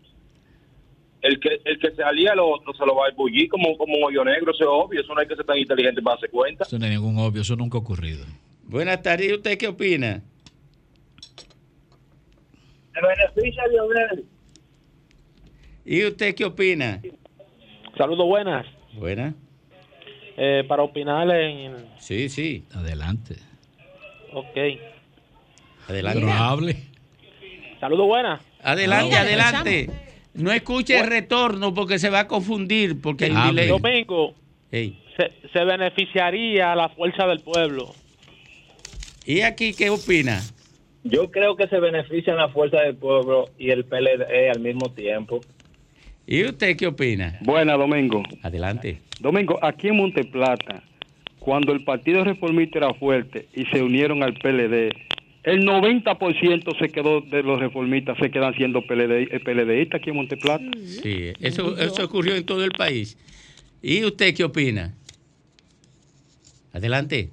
el que el que se alía al otro se lo va a bullir como, como un hoyo negro, eso es obvio, eso no hay que ser tan inteligente para darse cuenta. Eso no es ningún obvio, eso nunca ha ocurrido. Buenas tardes, ¿y usted qué opina? Se beneficia Lionel. ¿Y usted qué opina? Saludos buenas. Buena. Eh, para opinar en... Sí, sí. Adelante. Ok. Adelante. Pero hable. Saludos buenas. Adelante, Mira, adelante. No escuche el retorno porque se va a confundir porque delay. Domingo, se, se beneficiaría la fuerza del pueblo. ¿Y aquí qué opina? Yo creo que se benefician la fuerza del pueblo y el PLD al mismo tiempo. ¿Y usted qué opina? Buena, Domingo. Adelante. Domingo, aquí en Monteplata, cuando el Partido Reformista era fuerte y se unieron al PLD, el 90% se quedó de los reformistas, se quedan siendo PLD, eh, PLDistas aquí en Monteplata. Sí, eso, eso ocurrió en todo el país. ¿Y usted qué opina? Adelante.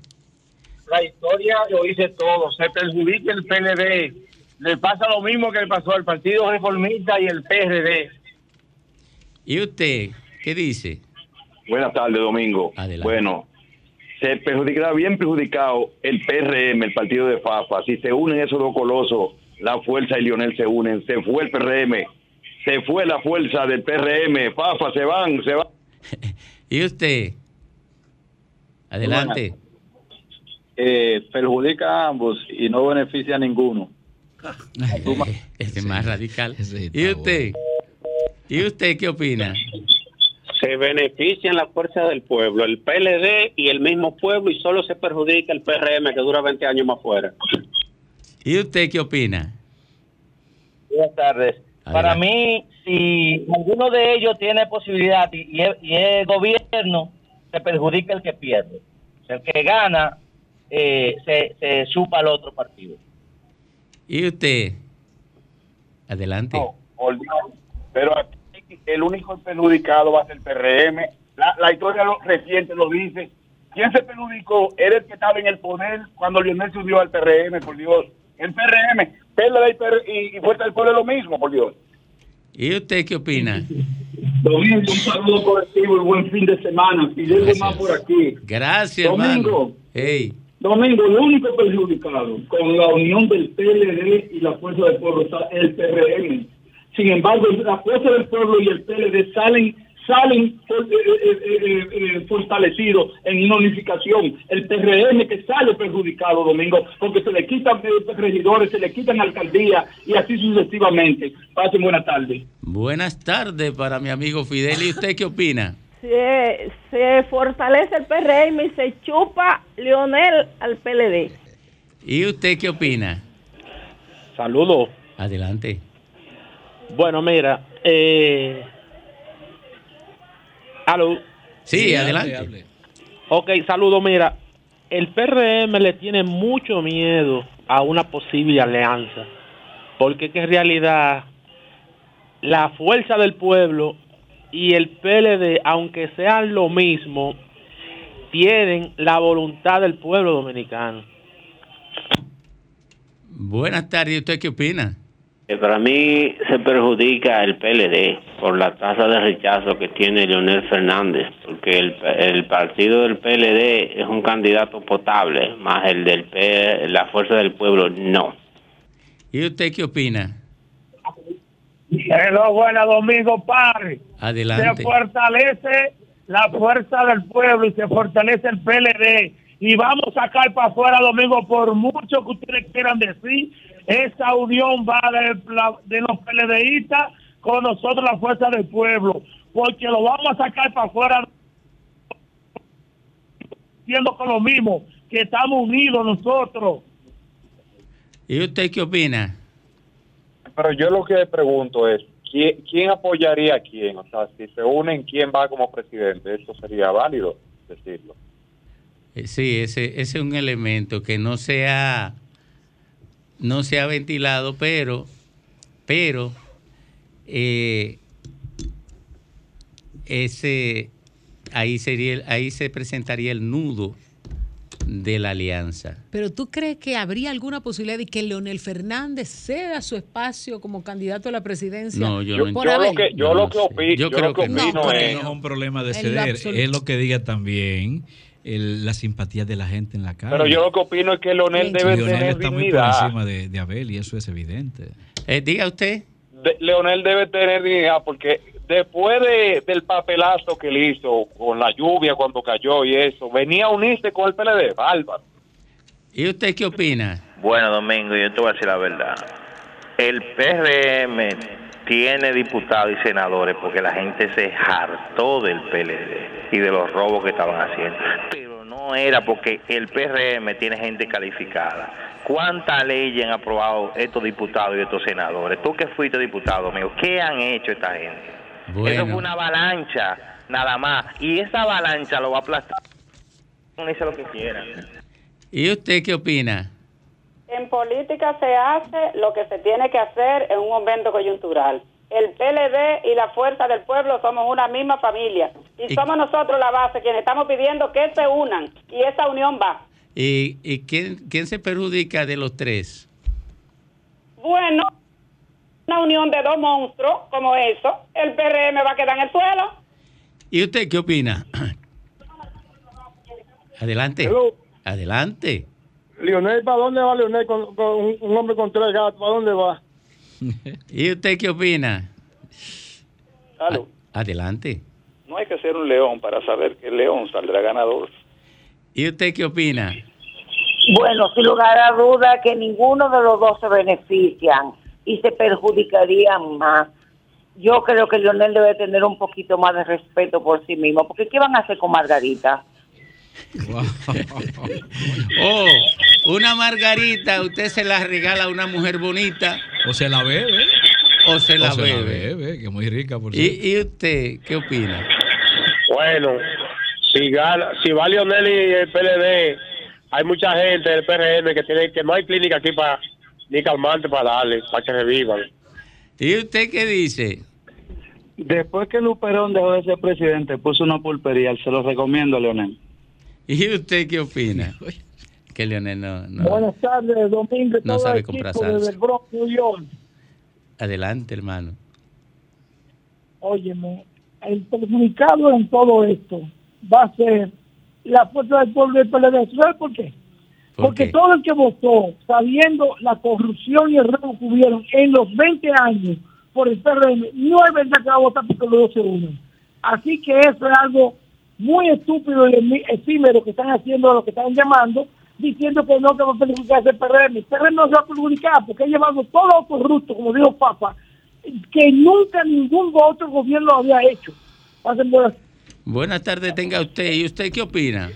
La historia lo dice todo, se perjudica el PLD, le pasa lo mismo que le pasó al Partido Reformista y el PRD. ¿Y usted qué dice? Buenas tardes, Domingo. Adelante. Bueno, se perjudicará bien perjudicado el PRM, el partido de FAFA. Si se unen esos dos colosos, la fuerza y Lionel se unen. Se fue el PRM, se fue la fuerza del PRM. FAFA se van, se van. ¿Y usted? Adelante. Eh, perjudica a ambos y no beneficia a ninguno. Este es más radical. ¿Y usted? ¿Y usted qué opina? se benefician la fuerza del pueblo, el PLD y el mismo pueblo, y solo se perjudica el PRM que dura 20 años más fuera. ¿Y usted qué opina? Buenas tardes. Adelante. Para mí, si alguno de ellos tiene posibilidad y, y gobierno, se perjudica el que pierde. El que gana eh, se, se chupa al otro partido. ¿Y usted? Adelante. No, por Dios. Pero aquí el único perjudicado va a ser el PRM. La, la historia lo- reciente lo dice. ¿Quién se perjudicó? Era el que estaba en el poder cuando Lionel subió al PRM, por Dios. El PRM, PLD y, y, y Fuerza del Pueblo es lo mismo, por Dios. ¿Y usted qué opina? Domingo, un saludo colectivo y buen fin de semana. Fidel Gracias. más por aquí. Gracias, Domingo. hermano. Hey. Domingo, el único perjudicado con la unión del PLD y la Fuerza del Pueblo está el PRM. Sin embargo, la Fuerza del Pueblo y el PLD salen salen eh, eh, eh, fortalecidos en una unificación. El PRM que sale perjudicado, Domingo, porque se le quitan regidores, se le quitan alcaldías y así sucesivamente. Pasen buena tarde. Buenas tardes para mi amigo Fidel. ¿Y usted qué opina? Se, se fortalece el PRM y se chupa Leonel al PLD. ¿Y usted qué opina? Saludos. Adelante. Bueno, mira, eh... Aló. Sí, adelante. Ok, saludo. Mira, el PRM le tiene mucho miedo a una posible alianza, porque que en realidad la fuerza del pueblo y el PLD, aunque sean lo mismo, tienen la voluntad del pueblo dominicano. Buenas tardes. ¿Y usted qué opina? Eh, Para mí se perjudica el PLD por la tasa de rechazo que tiene Leonel Fernández, porque el, el partido del PLD es un candidato potable, más el del P, la fuerza del pueblo no. ¿Y usted qué opina? Hello, buena Domingo Parry. Adelante. Se fortalece la fuerza del pueblo y se fortalece el PLD. Y vamos a sacar para afuera, Domingo, por mucho que ustedes quieran decir, esa unión va de, la- de los PLDistas con nosotros, la fuerza del pueblo. Porque lo vamos a sacar para afuera siendo con lo mismo, que estamos unidos nosotros. ¿Y usted qué opina? Pero yo lo que pregunto es, ¿quién, apoyaría a quién? O sea, si se unen, ¿quién va como presidente? Eso sería válido decirlo. Eh, Sí, ese, ese es un elemento que no se ha, no se ha ventilado, pero, pero eh, ese ahí, sería, ahí se presentaría el nudo de la alianza. Pero tú crees que habría alguna posibilidad de que Leonel Fernández ceda su espacio como candidato a la presidencia? No, yo no por yo Abel? lo que- yo lo que opi- yo yo creo lo que que no, opino no es- es un problema de ceder, es lo que diga también el- la simpatía de la gente en la calle. Pero yo lo que opino es que Leonel debe Leonel tener está muy por encima de, de Abel y eso es evidente. Eh, diga usted. De- Leonel debe tener dignidad porque después de- del papelazo que él hizo con la lluvia cuando cayó y eso, venía a unirse con el PLD, bárbaro. ¿Y usted qué opina? Bueno, Domingo, yo te voy a decir la verdad. El PRM tiene diputados y senadores porque la gente se hartó del PLD y de los robos que estaban haciendo. Pero no era porque el PRM tiene gente calificada. ¿Cuántas leyes han aprobado estos diputados y estos senadores? Tú que fuiste diputado, amigo, ¿qué han hecho esta gente? Eso Bueno. fue una avalancha, nada más. Y esa avalancha lo va a aplastar. Dice lo que quieran. ¿Y usted qué opina? En política se hace lo que se tiene que hacer en un momento coyuntural. El PLD y la Fuerza del Pueblo somos una misma familia y somos nosotros la base quienes estamos pidiendo que se unan y esa unión va. ¿Y, y quién, quién se perjudica de los tres? Bueno, una unión de dos monstruos como eso, el PRM va a quedar en el suelo. ¿Y usted qué opina? Adelante. Adelante. Leonel, ¿para dónde va Leonel con, con un, un hombre con tres gatos? ¿Para dónde va? ¿Y usted qué opina? Aló. Adelante. No hay que ser un león para saber que el león saldrá ganador. ¿Y usted qué opina? Bueno, sin lugar a duda que ninguno de los dos se benefician y se perjudicarían más. Yo creo que Leonel debe tener un poquito más de respeto por sí mismo, porque ¿qué van a hacer con Margarita? Oh, una margarita, usted se la regala a una mujer bonita. O se la bebe. O se la O se bebe. la bebe, que muy rica, por. ¿Y, y usted qué opina? Bueno, si, gana, si va Leonel y el PLD, hay mucha gente del PRM que tiene que no hay clínica aquí para ni calmante para darle, para que revivan. ¿Y usted qué dice? Después que Luperón dejó de ser presidente, puso una pulpería. Se lo recomiendo, Leonel. ¿Y usted qué opina? Que Leonel no, no- Buenas tardes, Domingo. No sabe comprar salsa. desde el Bronx, New York. Adelante, hermano. Óyeme, el perjudicado en todo esto va a ser la fuerza del pueblo del PLD. ¿Sabes por qué? ¿Por Porque todo el que votó, sabiendo la corrupción y el robo que hubieron en los 20 años por el PRM, no es verdad que va a votar porque los dos se unen. Así que eso es algo muy estúpido y efímero que están haciendo lo que están llamando, diciendo que no que va a perjudicar el PRM. El PRM no se va a perjudicar porque ha llevado todo lo corrupto, como dijo Papa, que nunca ningún otro gobierno lo había hecho. Pasen buenas Buenas tardes, tenga usted. ¿Y usted qué opina?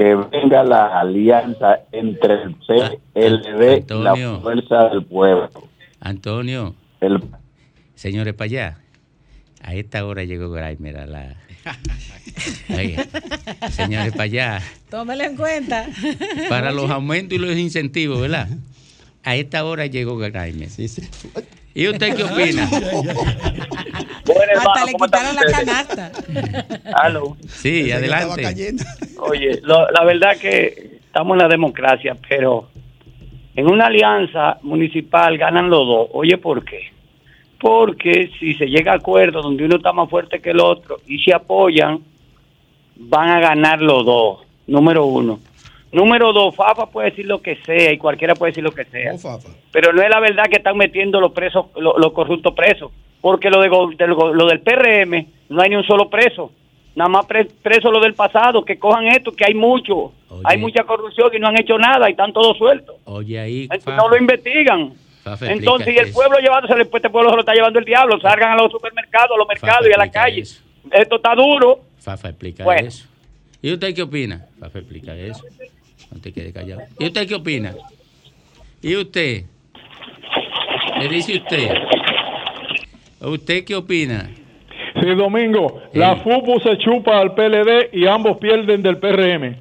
Que venga la alianza entre el PLD y la. Fuerza del Pueblo. Antonio. El- Señores, para allá. A esta hora llegó Grimer a la... Oiga, señores, para allá. Tómelo en cuenta. Para los aumentos y los incentivos, ¿verdad? A esta hora llegó Grimer. ¿Y usted qué opina? Hasta le quitaron la canasta. Aló. Sí, adelante. Oye, lo- la verdad que estamos en la democracia, pero en una alianza municipal ganan los dos. Oye, ¿por qué? Porque si se llega a acuerdo donde uno está más fuerte que el otro y se apoyan, van a ganar los dos. Número uno. Número dos, Fafa puede decir lo que sea y cualquiera puede decir lo que sea. Pero no es la verdad que están metiendo los presos, los, los corruptos presos. Porque lo, de, go- lo del PRM no hay ni un solo preso. Nada más pre- preso lo del pasado, que cojan esto, que hay mucho. Hay mucha corrupción y no han hecho nada y están todos sueltos. Oye, ahí... Entonces, no lo investigan. Fafa, Entonces, y el pueblo llevándose, pues este pueblo se lo está llevando el diablo. Salgan a los supermercados, a los mercados y a la explica calle. eso. Esto está duro. Fafa, explica Bueno. eso. ¿Y usted qué opina? Fafa, explica eso. No te quede callado. ¿Y usted qué opina? ¿Y usted? ¿Qué dice usted? ¿Usted qué opina? Sí, Domingo, la FUPU se chupa al PLD y ambos pierden del PRM.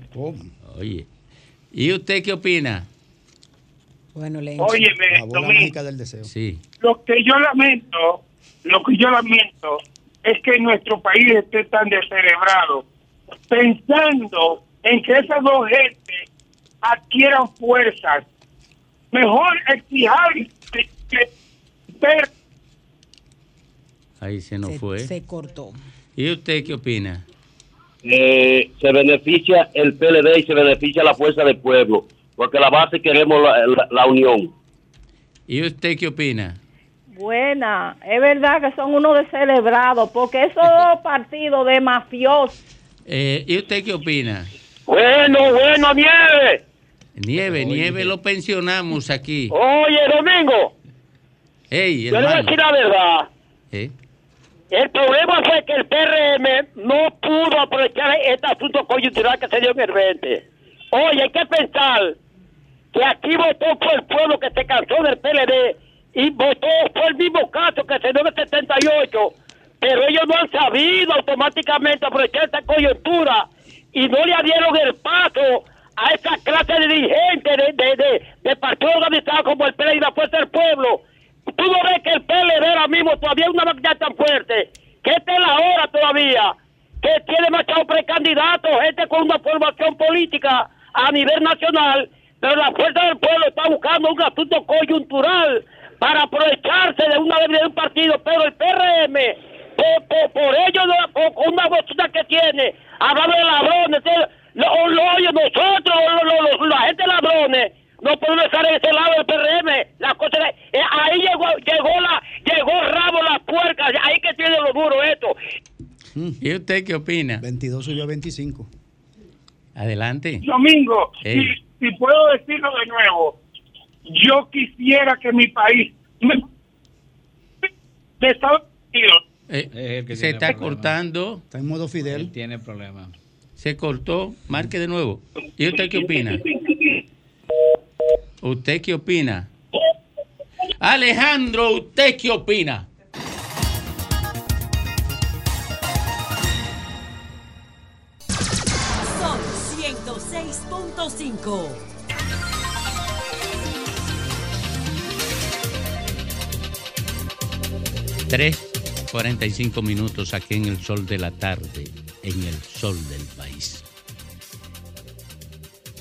Oye. ¿Y usted qué opina? Bueno, le Óyeme, La bola Domingo, mágica del deseo. Sí. lo que yo lamento, lo que yo lamento es que nuestro país esté tan descerebrado, pensando en que esas dos gentes adquieran fuerzas. Mejor exijar que, que ver Ahí se nos fue. Se cortó. ¿Y usted qué opina? eh, se beneficia el PLD y se beneficia la fuerza del pueblo, porque la base queremos la, la- la unión. ¿Y usted qué opina? Buena, es verdad que son unos descelebrados, porque esos dos partidos de mafiosos, Eh, ¿Y usted qué opina? Bueno, bueno, Nieve. Nieve, Nieve lo pensionamos aquí. Oye, Domingo, Hey, yo le voy a decir la verdad. ¿Eh? El problema fue que el PRM no pudo aprovechar este asunto coyuntural que se dio en el 20. Oye, hay que pensar que aquí votó por el pueblo que se cansó del PLD y votó por el mismo caso que se dio en el 78, pero ellos no han sabido automáticamente aprovechar esta coyuntura y no le dieron el paso a esa clase de dirigentes de, de, de, de partidos organizados como el PLD y la Fuerza del Pueblo. Tú no ves que el PLD ahora mismo todavía es una máquina tan fuerte, que esta es la hora todavía, que tiene demasiados precandidatos, gente con una formación política a nivel nacional, pero la fuerza del pueblo está buscando un asunto coyuntural para aprovecharse de una vez de un partido, pero el PRM, por, por, por ello, por, una botella que tiene, hablando de ladrones, lo, lo, oye, nosotros, lo- lo- lo- la gente ladrones, no podemos estar en ese lado del PRM. La cosa eh, ahí llegó, llegó la, llegó rabo la puerca, ahí que tiene lo duro esto. ¿Y usted qué opina? 22 subió a 25. Adelante. Domingo, Ey. si, si puedo decirlo de nuevo, yo quisiera que mi país me- de Estados Unidos Eh, se está cortando. Está en modo Fidel. tiene problemas. Se cortó. Marque de nuevo. ¿Y usted qué opina? ¿Usted qué opina? Alejandro, ¿usted qué opina? Son 106.5. Tres 45 minutos aquí en el sol de la tarde, en el sol del país.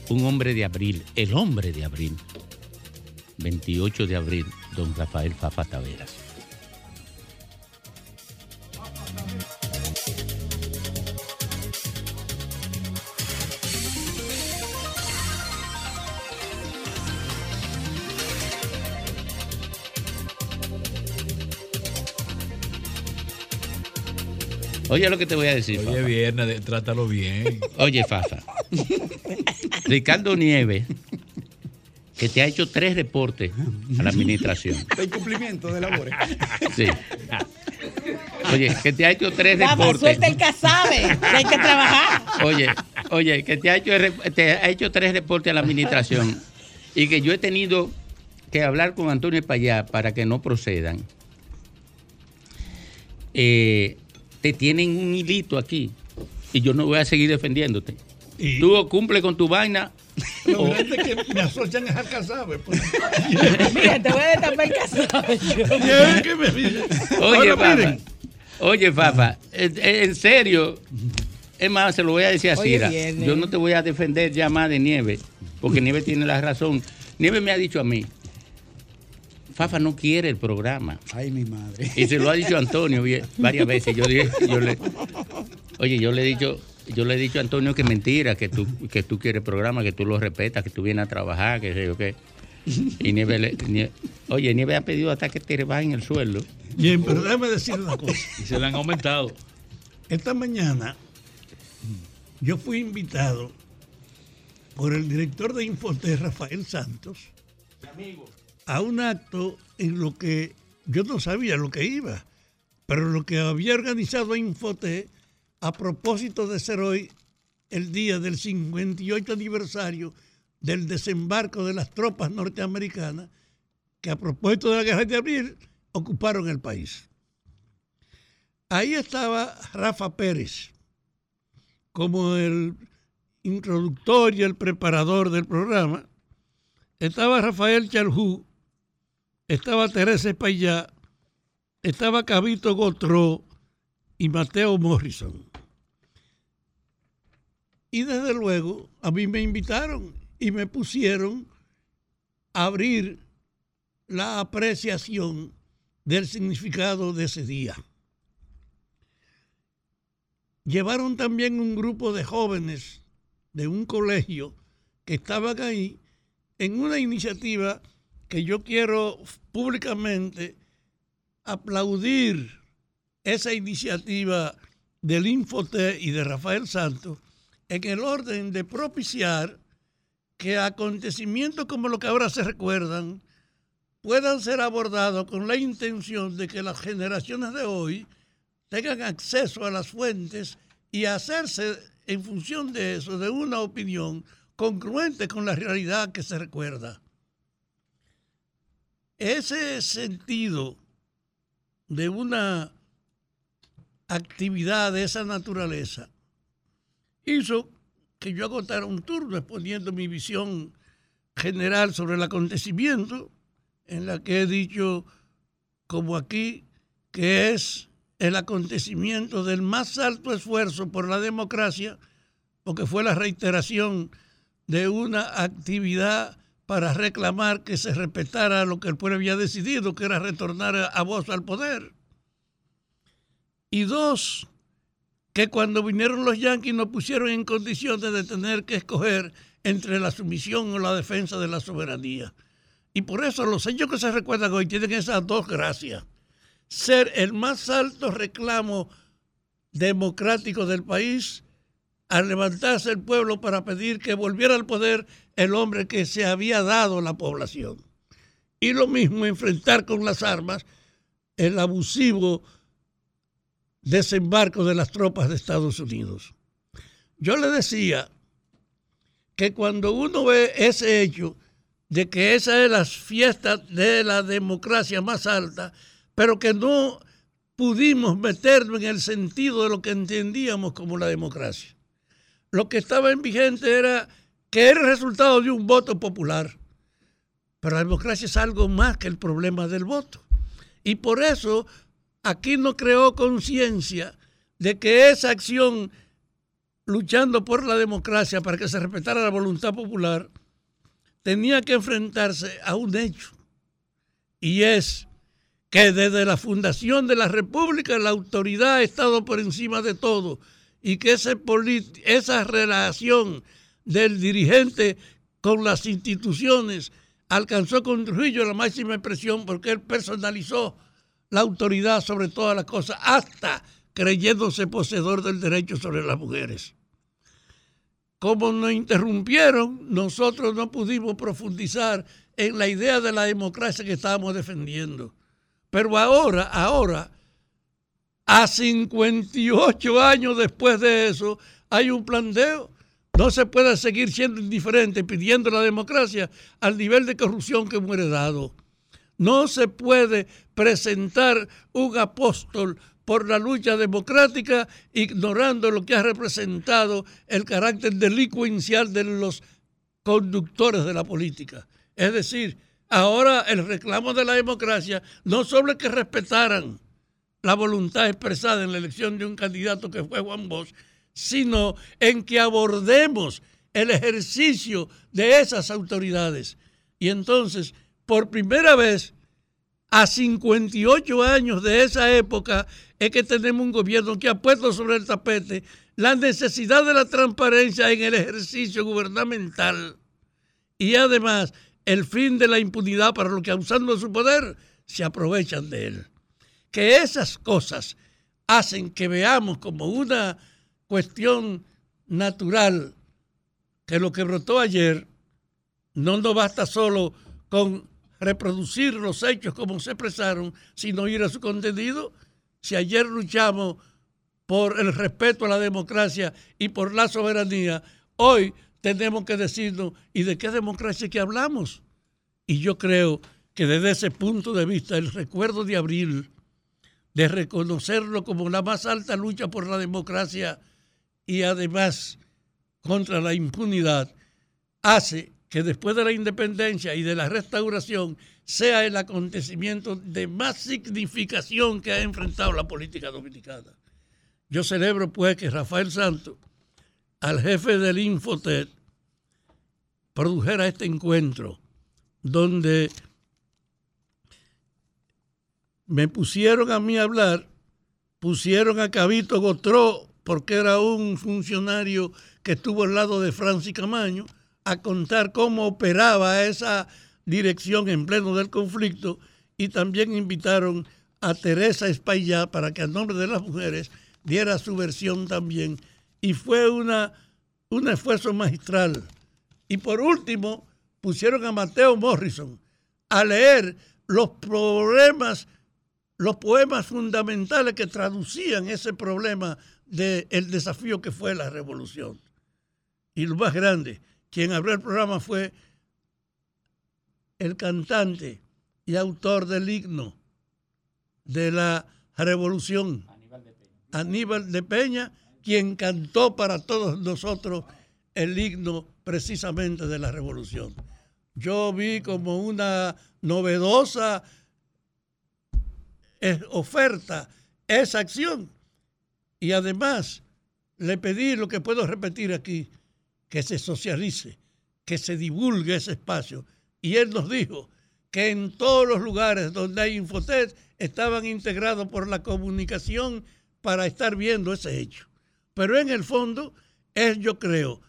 Un hombre de abril, el hombre de abril, 28 de abril, don Rafael Fafa Taveras. Oye lo que te voy a decir. Oye, viernes, trátalo bien. Oye, Fafa. Ricardo Nieves, que te ha hecho tres reportes a la administración. El cumplimiento de labores. Sí. Oye, que te ha hecho tres Vamos, reportes. suelta el casabe, que hay que trabajar. Oye, oye, que te ha hecho re- te ha hecho tres reportes a la administración y que yo he tenido que hablar con Antonio Payá para que no procedan. Eh, te tienen un hilito aquí y yo no voy a seguir defendiéndote. Tú cumple con tu vaina. Lo o- grande es que me asocian a Alcazabe. Pues. Mira, te voy a destapar el casabe. Ya, ¿qué me dice? Oye, miren. Oye, Fafa. En, serio. Es más, se lo voy a decir a Oye, Cira. viene. Yo no te voy a defender ya más de Nieve, porque Nieve tiene la razón. Nieve me ha dicho a mí, Fafa no quiere el programa. Ay, mi madre. Y se lo ha dicho Antonio varias veces. Yo, dije- yo le, oye, yo le he dicho, yo le he dicho a Antonio que es mentira, que tú, que tú quieres el programa, que tú lo respetas, que tú vienes a trabajar, que sé yo qué. Y Nieve, le- Nie- oye, Nieve ha pedido hasta que te rebajen el sueldo. Bien, pero déjame decir una cosa. Y se le han aumentado. Esta mañana yo fui invitado por el director de Infote, Rafael Santos, a un acto en lo que yo no sabía lo que iba, pero lo que había organizado Infote a propósito de ser hoy el día del 58 aniversario del desembarco de las tropas norteamericanas que a propósito de la guerra de abril ocuparon el país. Ahí estaba Rafa Pérez como el introductor y el preparador del programa. Estaba Rafael Charjú, estaba Teresa Payá, estaba Cabito Gotró y Mateo Morrison. Y desde luego a mí me invitaron y me pusieron a abrir la apreciación del significado de ese día. Llevaron también un grupo de jóvenes de un colegio que estaban ahí en una iniciativa que yo quiero públicamente aplaudir esa iniciativa del Infote y de Rafael Santos en el orden de propiciar que acontecimientos como lo que ahora se recuerdan puedan ser abordados con la intención de que las generaciones de hoy tengan acceso a las fuentes y hacerse en función de eso, de una opinión congruente con la realidad que se recuerda. Ese sentido de una actividad de esa naturaleza hizo que yo agotara un turno exponiendo mi visión general sobre el acontecimiento, en la que he dicho, como aquí, que es el acontecimiento del más alto esfuerzo por la democracia, porque fue la reiteración de una actividad para reclamar que se respetara lo que el pueblo había decidido, que era retornar a voz al poder. Y dos, que cuando vinieron los yanquis nos pusieron en condiciones de tener que escoger entre la sumisión o la defensa de la soberanía. Y por eso los hechos que se recuerdan hoy tienen esas dos gracias. Ser el más alto reclamo democrático del país al levantarse el pueblo para pedir que volviera al poder el hombre que se había dado la población. Y lo mismo enfrentar con las armas el abusivo desembarco de las tropas de Estados Unidos. Yo le decía que cuando uno ve ese hecho de que esa es la fiesta de la democracia más alta, pero que no pudimos meternos en el sentido de lo que entendíamos como la democracia. Lo que estaba en vigente era que era resultado de un voto popular. Pero la democracia es algo más que el problema del voto. Y por eso aquí no creó conciencia de que esa acción luchando por la democracia para que se respetara la voluntad popular tenía que enfrentarse a un hecho. Y es que desde la fundación de la República la autoridad ha estado por encima de todo y que esa relación del dirigente con las instituciones alcanzó con Trujillo la máxima expresión porque él personalizó la autoridad sobre todas las cosas, hasta creyéndose poseedor del derecho sobre las mujeres. Como nos interrumpieron, nosotros no pudimos profundizar en la idea de la democracia que estábamos defendiendo. Pero ahora, ahora, a 58 años después de eso, hay un planteo. No se puede seguir siendo indiferente pidiendo la democracia al nivel de corrupción que hemos heredado. No se puede presentar un apóstol por la lucha democrática ignorando lo que ha representado el carácter delincuencial de los conductores de la política. Es decir, ahora el reclamo de la democracia no solo que respetaran la voluntad expresada en la elección de un candidato que fue Juan Bosch, sino en que abordemos el ejercicio de esas autoridades. Y entonces por primera vez a 58 años de esa época es que tenemos un gobierno que ha puesto sobre el tapete la necesidad de la transparencia en el ejercicio gubernamental y además el fin de la impunidad para los que usando su poder se aprovechan de él. Que esas cosas hacen que veamos como una cuestión natural que lo que brotó ayer no nos basta solo con reproducir los hechos como se expresaron, sino ir a su contenido. Si ayer luchamos por el respeto a la democracia y por la soberanía, hoy tenemos que decirnos, ¿y de qué democracia que hablamos? Y yo creo que desde ese punto de vista, el recuerdo de abril, de reconocerlo como la más alta lucha por la democracia y además contra la impunidad, hace que después de la independencia y de la restauración sea el acontecimiento de más significación que ha enfrentado la política dominicana. Yo celebro pues que Rafael Santos, al jefe del Infotet, produjera este encuentro donde me pusieron a mí a hablar, pusieron a Cabito Gotró, porque era un funcionario que estuvo al lado de Francis Camaño, a contar cómo operaba esa dirección en pleno del conflicto y también invitaron a Teresa Espaillá para que a nombre de las mujeres diera su versión también y fue una, un esfuerzo magistral. Y por último, pusieron a Mateo Morrison a leer los problemas, los poemas fundamentales que traducían ese problema del desafío que fue la revolución. Y lo más grande, quien abrió el programa fue el cantante y autor del himno de la revolución, Aníbal de Peña, quien cantó para todos nosotros el himno precisamente de la revolución. Yo vi como una novedosa eh, oferta esa acción y además le pedí lo que puedo repetir aquí, que se socialice, que se divulgue ese espacio. Y él nos dijo que en todos los lugares donde hay Infotet estaban integrados por la comunicación para estar viendo ese hecho. Pero en el fondo es, yo creo,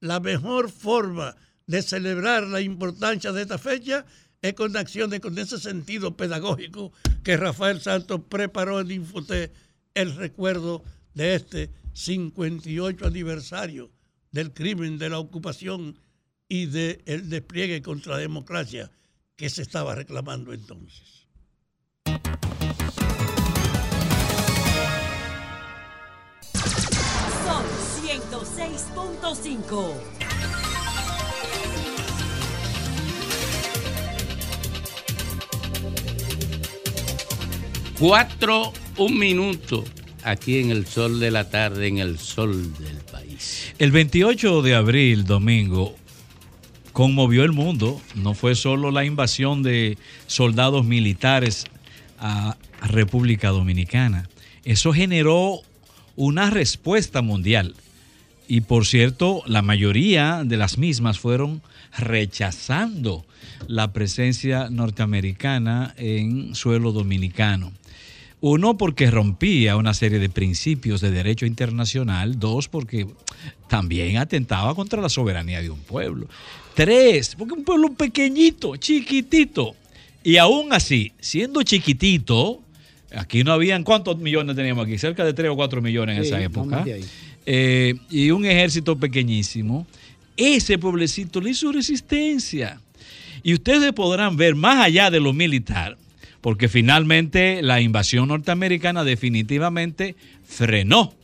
la mejor forma de celebrar la importancia de esta fecha es con acciones con ese sentido pedagógico que Rafael Santos preparó en Infotet el recuerdo de este 58 aniversario del crimen de la ocupación y del despliegue contra la democracia que se estaba reclamando entonces. Son 106.5. Cuatro, un minuto aquí en el sol de la tarde, en el sol del país. El 28 de abril, domingo, conmovió el mundo. No fue solo la invasión de soldados militares a República Dominicana. Eso generó una respuesta mundial. Y por cierto, la mayoría de las mismas fueron rechazando la presencia norteamericana en suelo dominicano. Uno, porque rompía una serie de principios de derecho internacional. Dos, porque también atentaba contra la soberanía de un pueblo. Tres, porque un pueblo pequeñito, chiquitito. Y aún así, siendo chiquitito, aquí no habían, ¿cuántos millones teníamos aquí? Cerca de tres o cuatro millones en Sí, esa época. Eh, y un ejército pequeñísimo. Ese pueblecito le hizo resistencia. Y ustedes podrán ver más allá de lo militar, porque finalmente la invasión norteamericana definitivamente frenó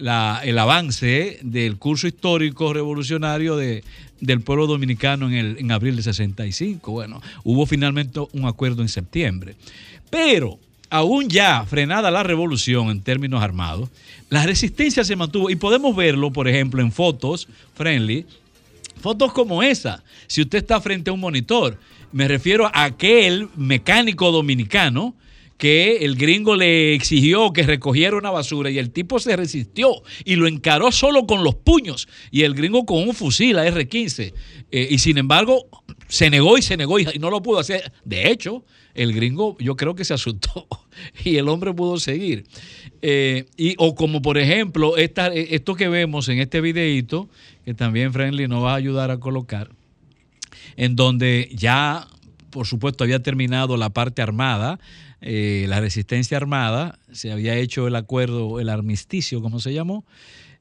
el avance del curso histórico revolucionario de- del pueblo dominicano en, el, en abril de 65. Bueno, hubo finalmente un acuerdo en septiembre. Pero aún ya frenada la revolución en términos armados, la resistencia se mantuvo y podemos verlo, por ejemplo, en fotos friendly, fotos como esa. Si usted está frente a un monitor, me refiero a aquel mecánico dominicano que el gringo le exigió que recogiera una basura y el tipo se resistió y lo encaró solo con los puños y el gringo con un fusil a R-15 Eh, y sin embargo se negó y se negó y no lo pudo hacer. De hecho, el gringo yo creo que se asustó y el hombre pudo seguir. Eh, y, o como por ejemplo esta, esto que vemos en este videito, que también Friendly nos va a ayudar a colocar, en donde ya, por supuesto, había terminado la parte armada, eh, la resistencia armada, se había hecho el acuerdo, el armisticio, como se llamó,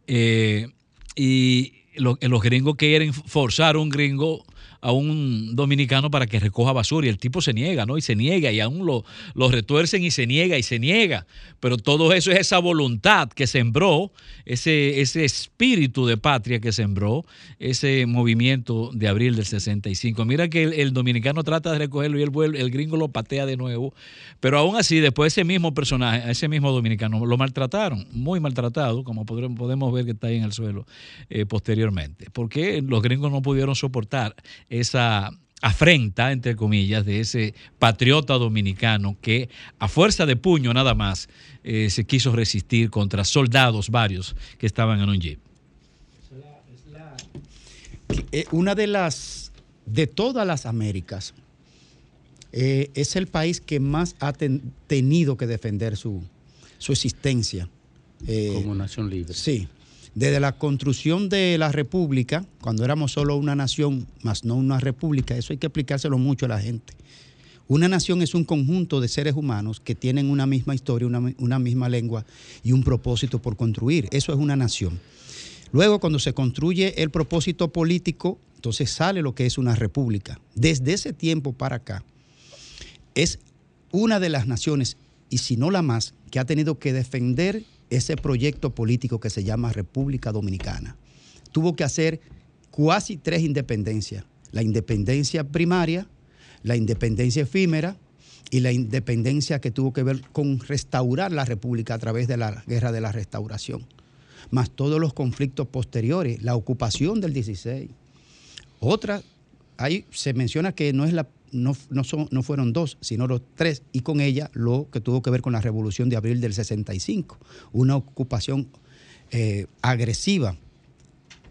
eh, y lo- los gringos quieren forzar un gringo a un dominicano para que recoja basura y el tipo se niega, ¿no? Y se niega y aún lo, lo retuercen y se niega y se niega. Pero todo eso es esa voluntad que sembró, ese, ese espíritu de patria que sembró, ese movimiento de abril del 65. Mira que el, dominicano trata de recogerlo y el, gringo lo patea de nuevo. Pero aún así, después ese mismo personaje, ese mismo dominicano, lo maltrataron, muy maltratado, como podemos ver que está ahí en el suelo eh, posteriormente. Porque los gringos no pudieron soportar esa afrenta, entre comillas, de ese patriota dominicano que a fuerza de puño nada más eh, se quiso resistir contra soldados varios que estaban en un jeep. Eh, una de las, de todas las Américas, eh, es el país que más ha ten- tenido que defender su, su existencia. Eh, Como nación libre. Sí. Desde la construcción de la República, cuando éramos solo una nación, más no una república, eso hay que explicárselo mucho a la gente. Una nación es un conjunto de seres humanos que tienen una misma historia, una, mi- una misma lengua y un propósito por construir. Eso es una nación. Luego, cuando se construye el propósito político, entonces sale lo que es una república. Desde ese tiempo para acá, es una de las naciones, y si no la más, que ha tenido que defender ese proyecto político que se llama República Dominicana. Tuvo que hacer casi tres independencias. La independencia primaria, la independencia efímera y la independencia que tuvo que ver con restaurar la República a través de la Guerra de la Restauración, más todos los conflictos posteriores, la ocupación del 16. Otra, ahí se menciona que no, es la, no, no, son, no fueron dos, sino los tres, y con ella lo que tuvo que ver con la revolución de abril del 65, una ocupación eh, agresiva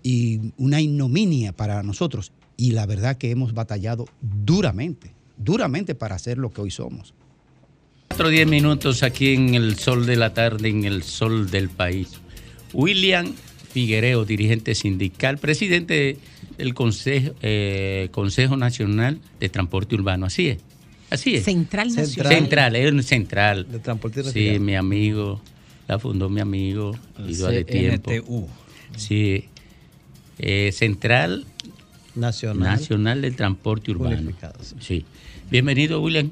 y una ignominia para nosotros. Y la verdad que hemos batallado duramente, duramente para hacer lo que hoy somos. Otro 10 minutos aquí en el sol de la tarde, en el sol del país. William Figuereo, dirigente sindical, presidente del Consejo, eh, Consejo Nacional de Transporte Urbano. Así es. Así es. Central Nacional. Central, es un central. De transporte Sí, mi amigo. La fundó mi amigo. De tiempo. CNTU. Sí. Eh, central Nacional. Nacional del Transporte Urbano. Sí. Bienvenido, William.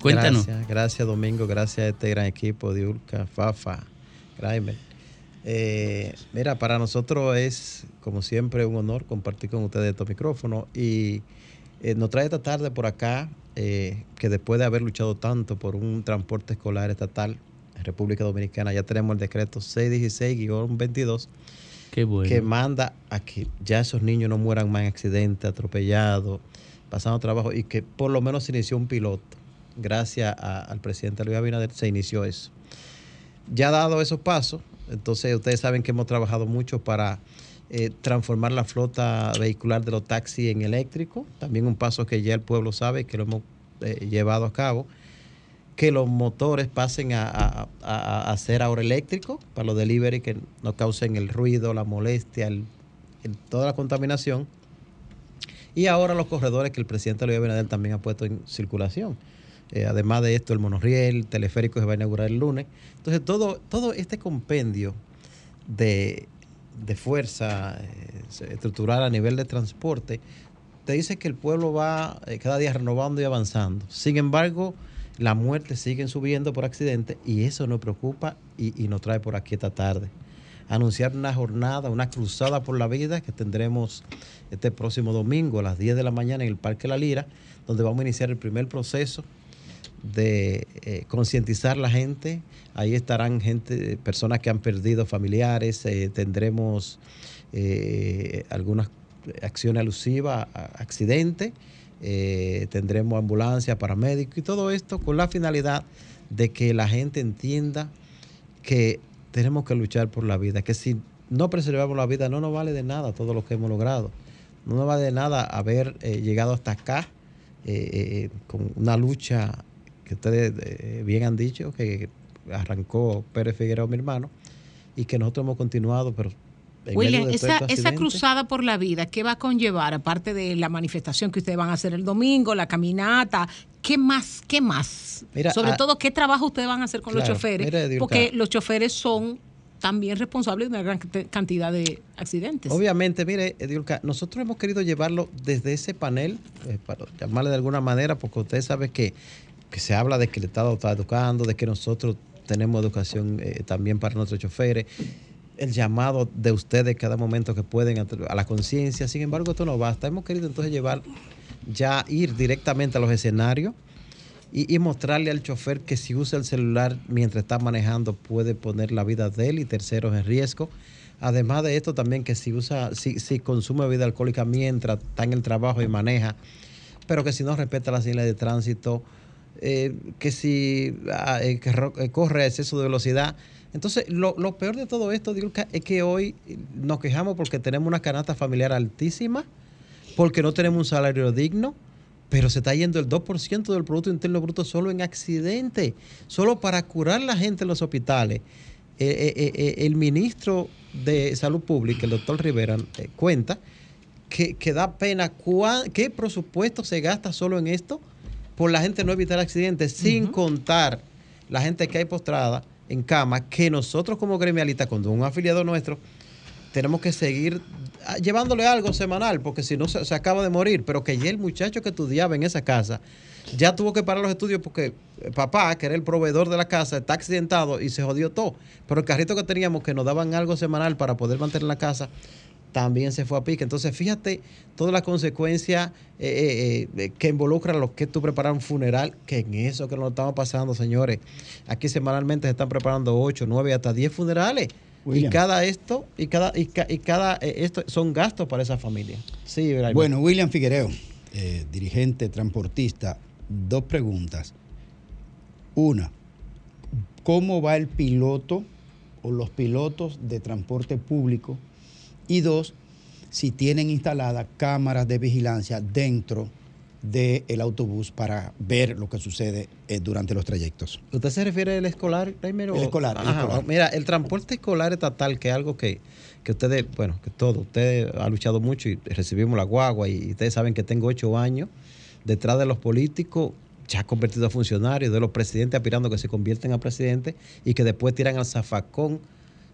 Cuéntanos. Gracias, gracias Domingo, gracias a este gran equipo de Ulca, Fafa, Graimer. Eh, mira, para nosotros es, como siempre, un honor compartir con ustedes estos micrófonos y eh, nos trae esta tarde por acá eh, que después de haber luchado tanto por un transporte escolar estatal en República Dominicana, ya tenemos el decreto 616-22 Qué bueno. que manda a que ya esos niños no mueran más en accidentes, atropellados, pasando trabajo y que por lo menos se inició un piloto. Gracias a- al presidente Luis Abinader se inició eso. Ya dado esos pasos, entonces ustedes saben que hemos trabajado mucho para eh, transformar la flota vehicular de los taxis en eléctrico. También un paso que ya el pueblo sabe que lo hemos eh, llevado a cabo. Que los motores pasen a, a- a- a ser ahora eléctricos para los delivery que no causen el ruido, la molestia, el- toda la contaminación. Y ahora los corredores que el presidente Luis Abinader también ha puesto en circulación. Eh, además de esto, el monorriel, el teleférico se va a inaugurar el lunes. Entonces, todo, todo este compendio de, de fuerza eh, estructural a nivel de transporte te dice que el pueblo va eh, cada día renovando y avanzando. Sin embargo, las muertes siguen subiendo por accidente y eso nos preocupa y, y nos trae por aquí esta tarde. Anunciar una jornada, una cruzada por la vida que tendremos este próximo domingo a las 10 de la mañana en el Parque La Lira, donde vamos a iniciar el primer proceso de eh, concientizar la gente. Ahí estarán gente, personas que han perdido familiares, eh, tendremos eh, algunas acciones alusivas a accidentes, eh, tendremos ambulancia, paramédicos y todo esto con la finalidad de que la gente entienda que tenemos que luchar por la vida, que si no preservamos la vida no nos vale de nada todo lo que hemos logrado. No nos vale de nada haber llegado hasta acá con una lucha que ustedes eh, bien han dicho, que arrancó Pérez Figueroa, mi hermano, y que nosotros hemos continuado, pero... en William, medio de esa, esa cruzada por la vida, ¿qué va a conllevar? Aparte de la manifestación que ustedes van a hacer el domingo, la caminata, ¿qué más? ¿Qué más? Mira, Sobre ah, todo, ¿qué trabajo ustedes van a hacer con los choferes? mira. Porque los choferes son también responsables de una gran cantidad de accidentes. Obviamente, mire, Edilka, nosotros hemos querido llevarlo desde ese panel, eh, para llamarle de alguna manera, porque usted sabe que, que se habla de que el Estado está educando, de que nosotros tenemos educación eh, también para nuestros choferes, el llamado de ustedes cada momento que pueden a, la conciencia. Sin embargo, esto no basta. Hemos querido entonces llevar, ya ir directamente a los escenarios y, y mostrarle al chofer que si usa el celular mientras está manejando puede poner la vida de él y terceros en riesgo. Además de esto también que si usa, si, si consume bebida alcohólica mientras está en el trabajo y maneja, pero que si no respeta las señales de tránsito, eh, que si ah, eh, eh, corre a exceso de velocidad. Entonces, lo, peor de todo esto, Diulca, es que hoy nos quejamos porque tenemos una canasta familiar altísima, porque no tenemos un salario digno, pero se está yendo el 2% del Producto Interno Bruto solo en accidente, solo para curar la gente en los hospitales. Eh, el ministro de Salud Pública, el doctor Rivera, cuenta que, que da pena cuán- qué presupuesto se gasta solo en esto por la gente no evitar accidentes, sin contar la gente que hay postrada en cama, que nosotros como gremialistas, cuando un afiliado nuestro, tenemos que seguir ah, llevándole algo semanal, porque si no se, se acaba de morir, pero que ya el muchacho que estudiaba en esa casa ya tuvo que parar los estudios porque eh, papá, que era el proveedor de la casa, está accidentado y se jodió todo. Pero el carrito que teníamos que nos daban algo semanal para poder mantener la casa, también se fue a pique. Entonces, fíjate todas las consecuencias eh, eh, eh, que involucran lo que tú preparar un funeral, que en eso que nos estamos pasando, señores. Aquí semanalmente se están preparando 8, 9, hasta 10 funerales. William. Y cada esto, y cada, y, ca- y cada eh, esto son gastos para esa familia. Sí. Bueno, William Figuereo, eh, dirigente transportista, dos preguntas. Una, ¿cómo va el piloto o los pilotos de transporte público? Y dos, si tienen instaladas cámaras de vigilancia dentro del autobús para ver lo que sucede eh, durante los trayectos. ¿Usted se refiere al escolar primero? El escolar, el Ajá, escolar. Mira, el transporte escolar estatal, que es algo que, que ustedes, bueno, que todo, ustedes han luchado mucho y recibimos la guagua y ustedes saben que tengo ocho años detrás de los políticos ya convertidos a funcionarios, de los presidentes aspirando que se convierten a presidentes y que después tiran al zafacón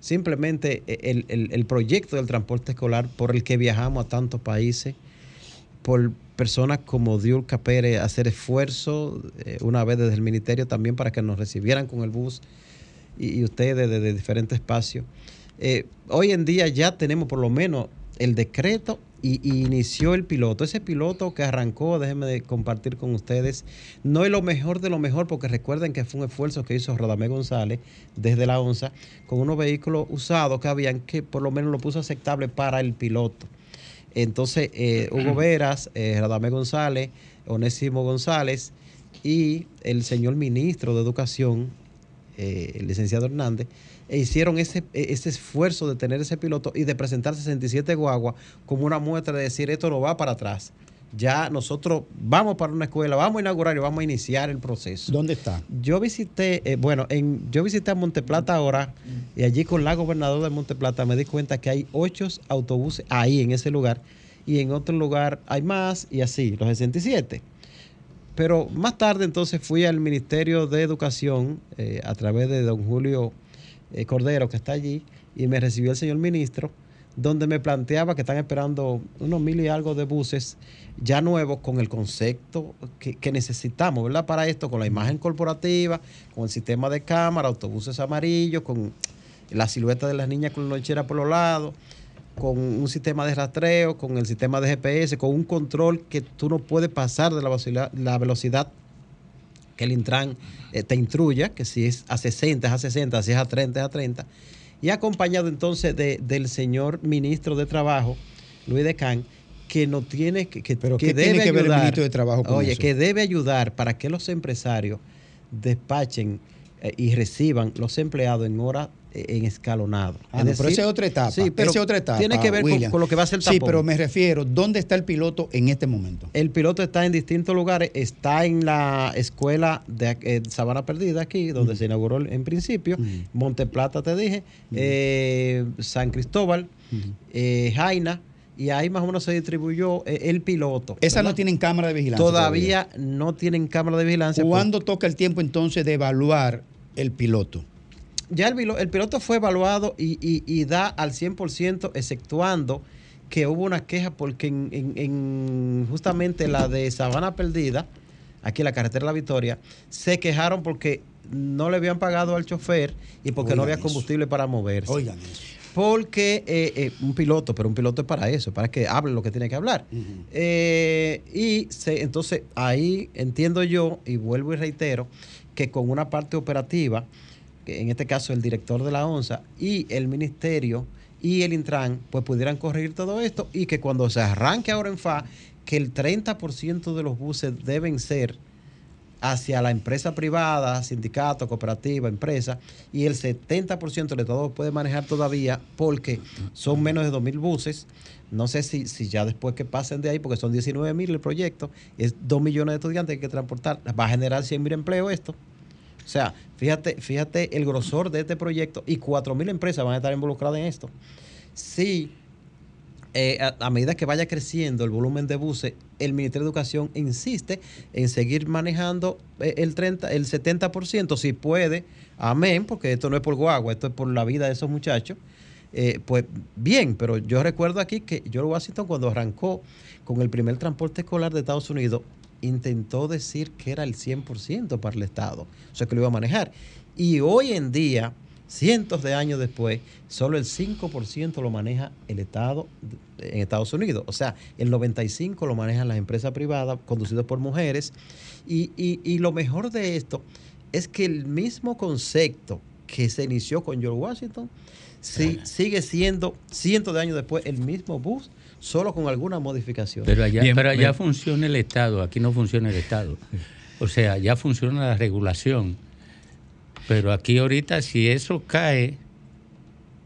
simplemente el, el- el proyecto del transporte escolar por el que viajamos a tantos países, por personas como Diulca Pérez hacer esfuerzo eh, una vez desde el ministerio también para que nos recibieran con el bus y, ustedes desde de diferentes espacios. Eh, hoy en día ya tenemos por lo menos el decreto y, y inició el piloto. Ese piloto que arrancó, déjenme de compartir con ustedes, no es lo mejor de lo mejor, porque recuerden que fue un esfuerzo que hizo Radamé González desde la ONSA con unos vehículos usados que habían que por lo menos lo puso aceptable para el piloto. Entonces, eh, Hugo Veras, eh, Radamé González, Onésimo González y el señor ministro de Educación, eh, el licenciado Hernández, e hicieron ese, e- ese esfuerzo de tener ese piloto y de presentar 67 guaguas como una muestra de decir esto no va para atrás. Ya nosotros vamos para una escuela, vamos a inaugurar y vamos a iniciar el proceso. ¿Dónde está? Yo visité, eh, bueno, en, yo visité a Monteplata ahora y allí con la gobernadora de Monteplata me di cuenta que hay ocho autobuses ahí en ese lugar y en otro lugar hay más y así, los 67. Pero más tarde entonces fui al Ministerio de Educación eh, a través de don Julio eh, Cordero que está allí y me recibió el señor ministro donde me planteaba que están esperando unos mil y algo de buses ya nuevos con el concepto que, necesitamos, ¿verdad? Para esto, con la imagen corporativa, con el sistema de cámara, autobuses amarillos, con la silueta de las niñas con lonchera por los lados, con un sistema de rastreo, con el sistema de GPS, con un control que tú no puedes pasar de la la velocidad que el Intran eh, te instruya, que si es a 60 es a 60, si es a 30 es a 30, y acompañado entonces de- del señor ministro de Trabajo, Luis Decán, que no tiene que, que, Pero que ¿qué tiene debe que ver el ayudar, ministro de Trabajo con oye, eso? que debe ayudar para que los empresarios despachen eh, y reciban los empleados en hora eh, en escalonado. Ah, no, pero esa es otra etapa. Sí, pero esa es otra etapa. tiene que ver con, lo que va a ser el Sí, tapón. pero me refiero, ¿dónde está el piloto en este momento? El piloto está en distintos lugares. Está en la escuela de eh, Sabana Perdida, aquí, donde se inauguró en principio. Monteplata, te dije. eh, San Cristóbal, eh, Jaina. Y ahí más o menos se distribuyó eh, el piloto. Esas no tienen cámara de vigilancia. Todavía no tienen cámara de vigilancia. ¿Cuándo toca el tiempo entonces de evaluar el piloto? Ya el, pilo- el piloto fue evaluado y, y- y da al 100%, exceptuando que hubo una queja porque en, en- en justamente la de Sabana Perdida, aquí en la carretera de la Victoria, se quejaron porque no le habían pagado al chofer y porque no había eso. combustible para moverse. Oigan eso. Porque eh, eh, un piloto, pero un piloto es para eso, para que hable lo que tiene que hablar. Eh, y se, entonces ahí entiendo yo, y vuelvo y reitero, que con una parte operativa, en este caso el director de la ONSA y el ministerio y el Intran, pues pudieran corregir todo esto y que cuando se arranque ahora en FA, que el 30% de los buses deben ser hacia la empresa privada, sindicato, cooperativa, empresa, y el 70% el Estado puede manejar todavía porque son menos de 2.000 buses. No sé si, si ya después que pasen de ahí, porque son 19.000 el proyecto, es 2 millones de estudiantes que hay que transportar, va a generar 100.000 empleos esto. O sea, fíjate, fíjate el grosor de este proyecto y 4.000 empresas van a estar involucradas en esto. Si eh, a, medida que vaya creciendo el volumen de buses, el Ministerio de Educación insiste en seguir manejando eh, el 30, el 70%, si puede, amén, porque esto no es por guagua, esto es por la vida de esos muchachos. Eh, pues bien, pero yo recuerdo aquí que George Washington cuando arrancó con el primer transporte escolar de Estados Unidos, intentó decir que era el 100% para el Estado, o sea que lo iba a manejar. Y hoy en día, cientos de años después, solo el 5% lo maneja el Estado en Estados Unidos. O sea, el 95% lo manejan las empresas privadas conducidas por mujeres. Y, y- y lo mejor de esto es que el mismo concepto que se inició con George Washington sí- sigue siendo cientos de años después el mismo bus, solo con alguna modificación. Pero allá, pero allá funciona el Estado, aquí no funciona el Estado. O sea, ya funciona la regulación. Pero aquí ahorita, si eso cae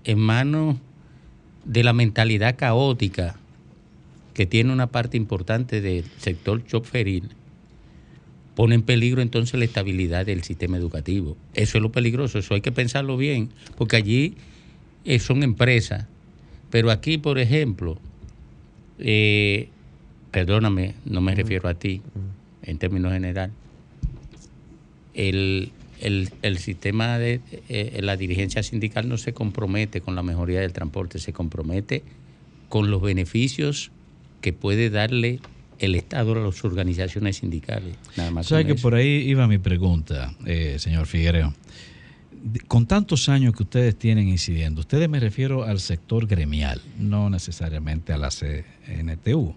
en manos de la mentalidad caótica que tiene una parte importante del sector choferil, pone en peligro entonces la estabilidad del sistema educativo. Eso es lo peligroso, eso hay que pensarlo bien, porque allí eh, son empresas. Pero aquí, por ejemplo, eh, perdóname, no me refiero a ti, en términos general, el, el- el sistema de eh, la dirigencia sindical no se compromete con la mejoría del transporte, se compromete con los beneficios que puede darle el Estado a las organizaciones sindicales. Nada más. ¿Sabe con que eso. por ahí iba mi pregunta, eh, señor Figuereo? Con tantos años que ustedes tienen incidiendo, ustedes me refiero al sector gremial, no necesariamente a la CNTU.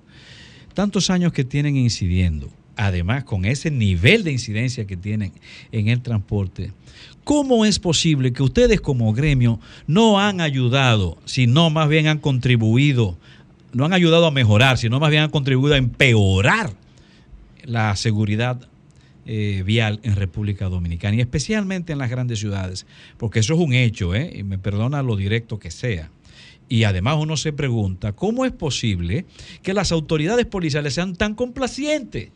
Tantos años que tienen incidiendo, además con ese nivel de incidencia que tienen en el transporte, ¿cómo es posible que ustedes como gremio no han ayudado, sino más bien han contribuido, no han ayudado a mejorar, sino más bien han contribuido a empeorar la seguridad eh, vial en República Dominicana y especialmente en las grandes ciudades, porque eso es un hecho, ¿eh? y me perdona lo directo que sea. Y además uno se pregunta, ¿cómo es posible que las autoridades policiales sean tan complacientes?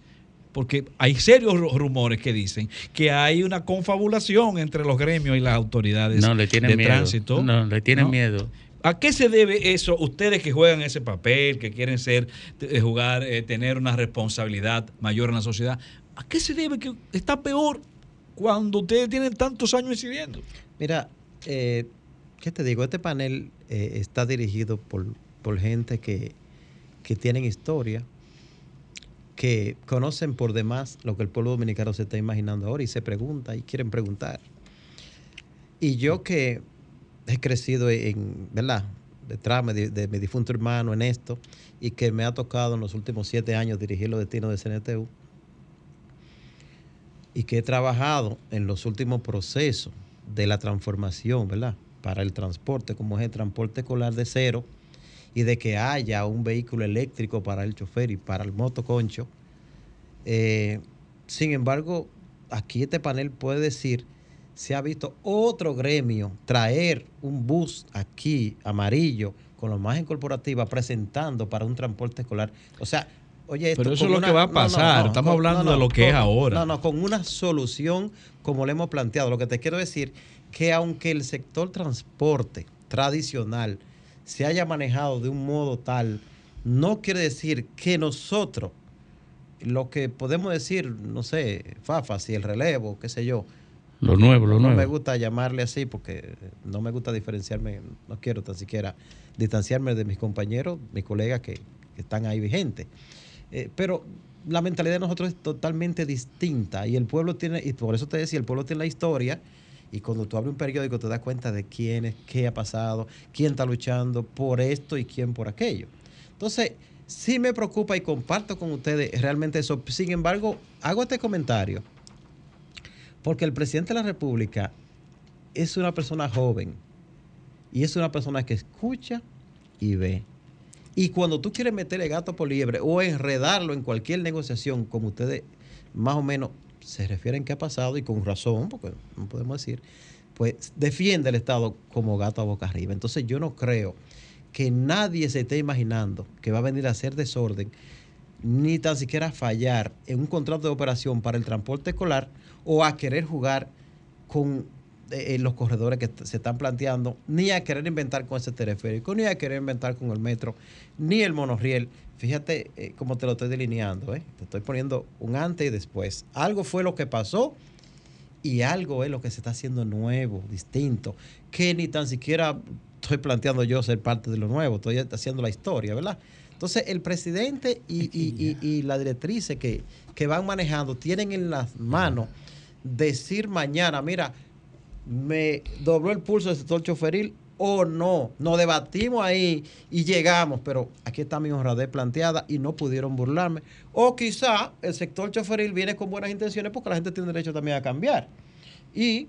Porque hay serios ru- rumores que dicen que hay una confabulación entre los gremios y las autoridades No, le tienen de miedo. tránsito. No, le tienen ¿no? miedo. ¿A qué se debe eso? Ustedes que juegan ese papel, que quieren ser, eh, jugar, eh, tener una responsabilidad mayor en la sociedad, ¿a qué se debe que está peor cuando ustedes tienen tantos años incidiendo? Mira, eh, ¿qué te digo? Este panel eh, está dirigido por, por gente que, que tienen historia, que conocen por demás lo que el pueblo dominicano se está imaginando ahora y se pregunta y quieren preguntar. Y yo que he crecido en, ¿verdad? Detrás de, de mi difunto hermano en esto y que me ha tocado en los últimos siete años dirigir los destinos de CNTU y que he trabajado en los últimos procesos de la transformación, ¿verdad? Para el transporte, como es el transporte escolar de cero y de que haya un vehículo eléctrico para el chofer y para el motoconcho. Eh, sin embargo, aquí este panel puede decir, se ha visto otro gremio traer un bus aquí amarillo con la imagen corporativa presentando para un transporte escolar. O sea, oye, esto Pero eso es lo que va a pasar. Estamos con- hablando de lo que es ahora. No, no, con una solución como le hemos planteado. Lo que te quiero decir que aunque el sector transporte tradicional se haya manejado de un modo tal, no quiere decir que nosotros, lo que podemos decir, no sé, Fafa, si el relevo, qué sé yo. Lo nuevo, lo no nuevo. me gusta llamarle así porque no me gusta diferenciarme, no quiero tan siquiera distanciarme de mis compañeros, mis colegas que, que están ahí vigentes. Eh, pero la mentalidad de nosotros es totalmente distinta y el pueblo tiene, y por eso te decía, el pueblo tiene la historia y cuando tú abres un periódico te das cuenta de quién es, qué ha pasado, quién está luchando por esto y quién por aquello. Entonces, sí me preocupa y comparto con ustedes realmente eso. Sin embargo, hago este comentario porque el presidente de la República es una persona joven y es una persona que escucha y ve. Y cuando tú quieres meterle gato por liebre o enredarlo en cualquier negociación, como ustedes más o menos se refieren que ha pasado y con razón, porque no podemos decir, pues defiende el Estado como gato a boca arriba. Entonces yo no creo que nadie se esté imaginando que va a venir a hacer desorden ni tan siquiera fallar en un contrato de operación para el transporte escolar o a querer jugar con eh, los corredores que se están planteando, ni a querer inventar con ese teleférico, ni a querer inventar con el metro, ni el monorriel. Fíjate eh, cómo te lo estoy delineando, ¿eh? te estoy poniendo un antes y después. Algo fue lo que pasó y algo es lo que se está haciendo nuevo, distinto, que ni tan siquiera estoy planteando yo ser parte de lo nuevo, estoy haciendo la historia, ¿verdad? Entonces, el presidente y, y, y, y la directriz que, que van manejando tienen en las manos decir mañana, mira, me dobló el pulso del sector choferil o no. Nos debatimos ahí y llegamos, pero aquí está mi honradez planteada y no pudieron burlarme. O quizá el sector choferil viene con buenas intenciones porque la gente tiene derecho también a cambiar. Y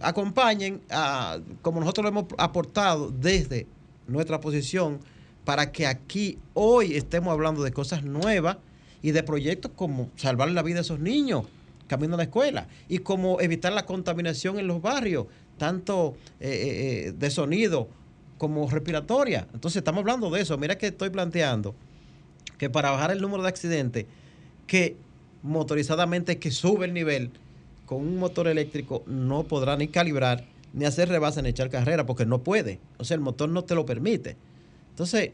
acompañen, a, como nosotros lo hemos aportado desde nuestra posición, para que aquí hoy estemos hablando de cosas nuevas y de proyectos como salvar la vida de esos niños camino a la escuela y como evitar la contaminación en los barrios, tanto eh, eh, de sonido como respiratoria. Entonces estamos hablando de eso. Mira que estoy planteando que para bajar el número de accidentes, que motorizadamente que sube el nivel con un motor eléctrico no podrá ni calibrar ni hacer rebase ni echar carrera porque no puede. O sea, el motor no te lo permite. Entonces,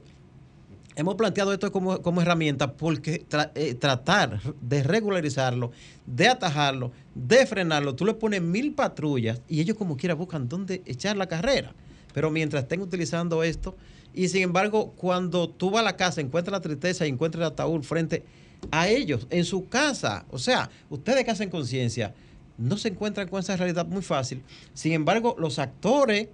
hemos planteado esto como, como herramienta porque eh, tratar de regularizarlo, de atajarlo, de frenarlo, tú le pones mil patrullas y ellos como quiera buscan dónde echar la carrera. Pero mientras estén utilizando esto, y sin embargo, cuando tú vas a la casa, encuentras la tristeza y encuentras el ataúd frente a ellos, en su casa, o sea, ustedes que hacen conciencia, no se encuentran con esa realidad muy fácil. Sin embargo, los actores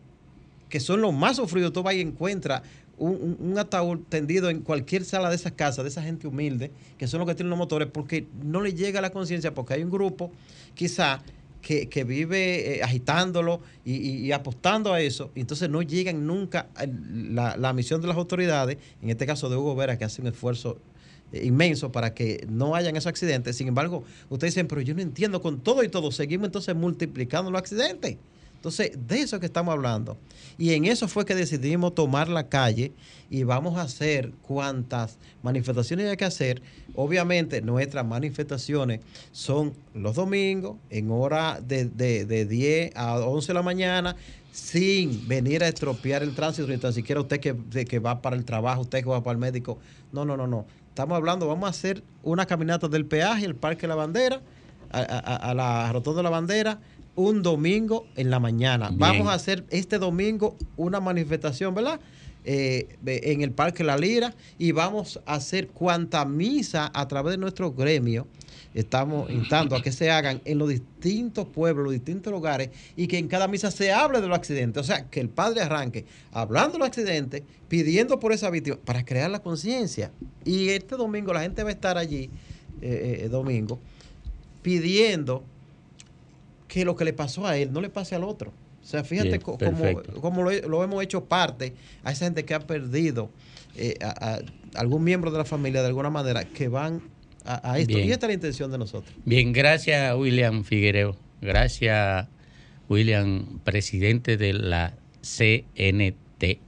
que son los más sufridos, tú vas y encuentras un, un- ataúd tendido en cualquier sala de esas casas, de esa gente humilde, que son los que tienen los motores, porque no le llega la conciencia, porque hay un grupo, quizá, que, que vive eh, agitándolo y, apostando a eso, y entonces no llegan nunca la, la misión de las autoridades, en este caso de Hugo Vera, que hace un esfuerzo eh, inmenso para que no hayan esos accidentes. Sin embargo, ustedes dicen, pero yo no entiendo, con todo y todo, seguimos entonces multiplicando los accidentes. Entonces, de eso que estamos hablando. Y en eso fue que decidimos tomar la calle y vamos a hacer cuantas manifestaciones hay que hacer. Obviamente, nuestras manifestaciones son los domingos, en hora de, de, de 10 a 11 de la mañana, sin venir a estropear el tránsito, ni tan siquiera usted que, de que va para el trabajo, usted que va para el médico. No, no, no, no. Estamos hablando, vamos a hacer una caminata del peaje, el Parque La Bandera, a, a- a la Rotonda de la Bandera, un domingo en la mañana. Bien. Vamos a hacer este domingo una manifestación, ¿verdad? Eh, en el Parque La Lira y vamos a hacer cuanta misa a través de nuestro gremio. Estamos instando a que se hagan en los distintos pueblos, los distintos lugares y que en cada misa se hable de los accidentes. O sea, que el padre arranque hablando de los accidentes, pidiendo por esa víctima para crear la conciencia. Y este domingo la gente va a estar allí, eh, eh, domingo, pidiendo que lo que le pasó a él no le pase al otro. O sea, fíjate como lo, lo hemos hecho parte a esa gente que ha perdido eh, a, a algún miembro de la familia de alguna manera que van a, a esto. Bien. Y esta es la intención de nosotros. Bien, gracias William Figuereo. Gracias William, presidente de la CNTU.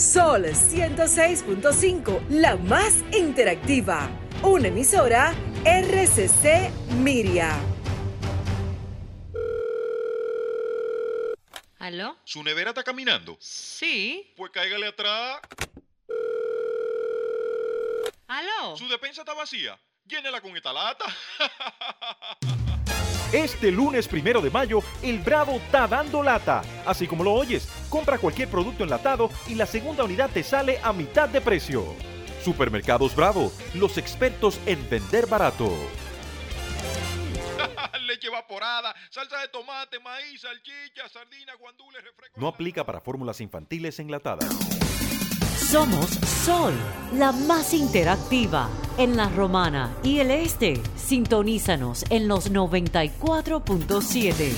Sol 106.5, la más interactiva. Una emisora RCC Miria. ¿Aló? ¿Su nevera está caminando? Sí. Pues cáigale atrás. ¿Aló? ¿Su despensa está vacía? Llénela con esta lata. Este lunes primero de mayo, el Bravo está dando lata. Así como lo oyes, compra cualquier producto enlatado y la segunda unidad te sale a mitad de precio. Supermercados Bravo, los expertos en vender barato. Leche evaporada, salsa de tomate, maíz, salchicha, sardina, guandules, refresco. No aplica para fórmulas infantiles enlatadas. Somos Sol, la más interactiva en la Romana y el Este. Sintonízanos en los 94.7.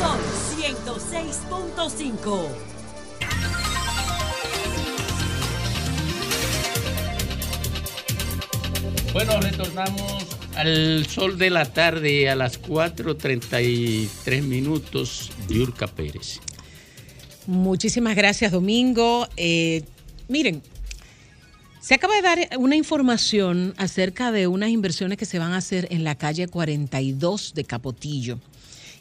Sol 106.5. Bueno, retornamos al sol de la tarde a las 4.33 minutos. Yurka Pérez. Muchísimas gracias, Domingo. Eh, miren, se acaba de dar una información acerca de unas inversiones que se van a hacer en la calle 42 de Capotillo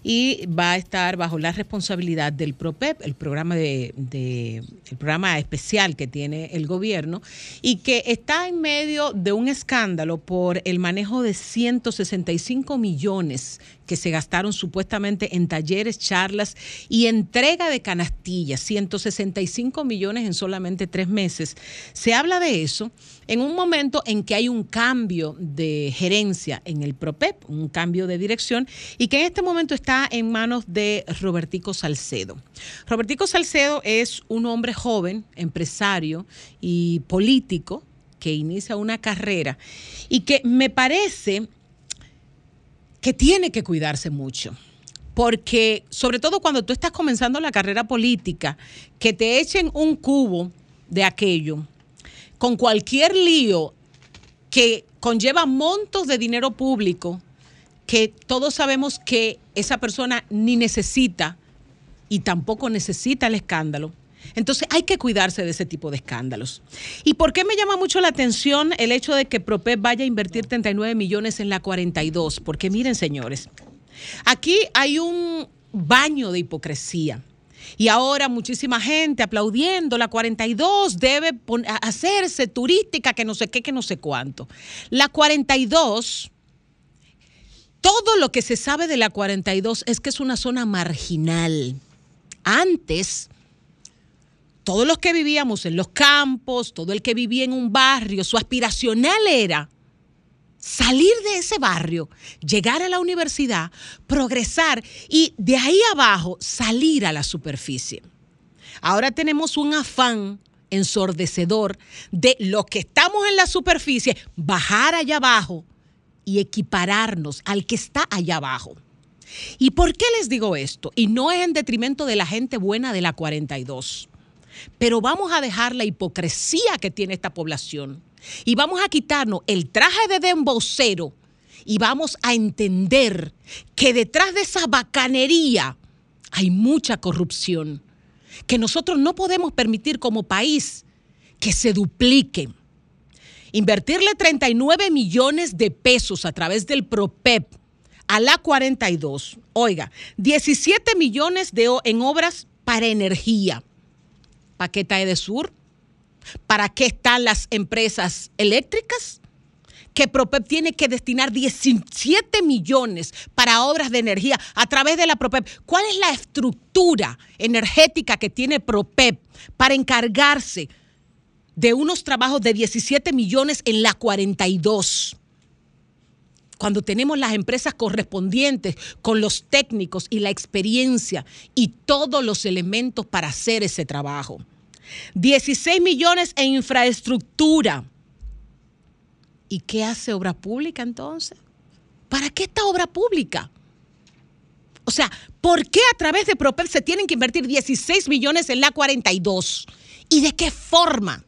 y va a estar bajo la responsabilidad del PROPEP, el programa de, de- el programa especial que tiene el gobierno y que está en medio de un escándalo por el manejo de 165 millones que se gastaron supuestamente en talleres, charlas y entrega de canastillas, 165 millones en solamente tres meses. Se habla de eso en un momento en que hay un cambio de gerencia en el PROPEP, un cambio de dirección, y que en este momento está en manos de Robertico Salcedo. Robertico Salcedo es un hombre joven, empresario y político que inicia una carrera y que me parece que tiene que cuidarse mucho. Porque, sobre todo cuando tú estás comenzando la carrera política, que te echen un cubo de aquello, con cualquier lío que conlleva montos de dinero público, que todos sabemos que esa persona ni necesita y tampoco necesita el escándalo. Entonces hay que cuidarse de ese tipo de escándalos. ¿Y por qué me llama mucho la atención el hecho de que Propep vaya a invertir 39 millones en la 42? Porque miren, señores, aquí hay un baño de hipocresía. Y ahora muchísima gente aplaudiendo, la 42 debe hacerse turística, que no sé qué, que no sé cuánto. La 42, todo lo que se sabe de la 42 es que es una zona marginal. Antes, todos los que vivíamos en los campos, todo el que vivía en un barrio, su aspiracional era salir de ese barrio, llegar a la universidad, progresar y de ahí abajo salir a la superficie. Ahora tenemos un afán ensordecedor de los que estamos en la superficie, bajar allá abajo y equipararnos al que está allá abajo. ¿Y por qué les digo esto? Y no es en detrimento de la gente buena de la 42. Pero vamos a dejar la hipocresía que tiene esta población y vamos a quitarnos el traje de dembocero y vamos a entender que detrás de esa bacanería hay mucha corrupción que nosotros no podemos permitir como país que se duplique. Invertirle 39 millones de pesos a través del PROPEP a la 42, oiga, 17 millones de, en obras para energía. ¿Para Edesur? ¿Para qué están las empresas eléctricas? Que PROPEP tiene que destinar 17 millones para obras de energía a través de la PROPEP. ¿Cuál es la estructura energética que tiene PROPEP para encargarse de unos trabajos de 17 millones en la 42? Cuando tenemos las empresas correspondientes con los técnicos y la experiencia y todos los elementos para hacer ese trabajo. 16 millones en infraestructura. ¿Y qué hace obra pública entonces? ¿Para qué esta obra pública? O sea, ¿por qué a través de Propep se tienen que invertir 16 millones en la 42? ¿Y de qué forma?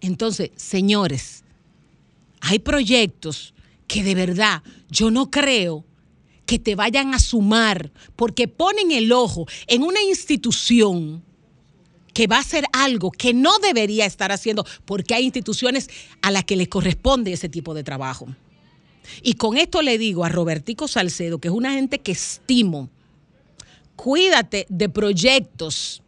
Entonces, señores, hay proyectos que de verdad yo no creo que te vayan a sumar porque ponen el ojo en una institución que va a hacer algo que no debería estar haciendo porque hay instituciones a las que les corresponde ese tipo de trabajo. Y con esto le digo a Robertico Salcedo, que es una gente que estimo, cuídate de proyectos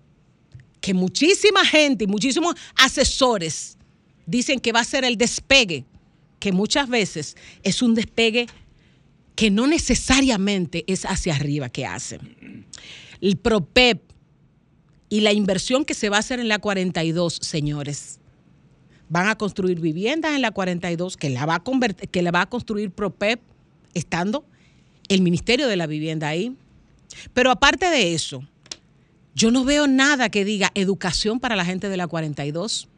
que muchísima gente y muchísimos asesores dicen que va a ser el despegue, que muchas veces es un despegue que no necesariamente es hacia arriba que hacen. El PROPEP y la inversión que se va a hacer en la 42, señores, van a construir viviendas en la 42 que la va que la va a construir PROPEP estando el Ministerio de la Vivienda ahí. Pero aparte de eso, Yo no veo nada que diga educación para la gente de la 42.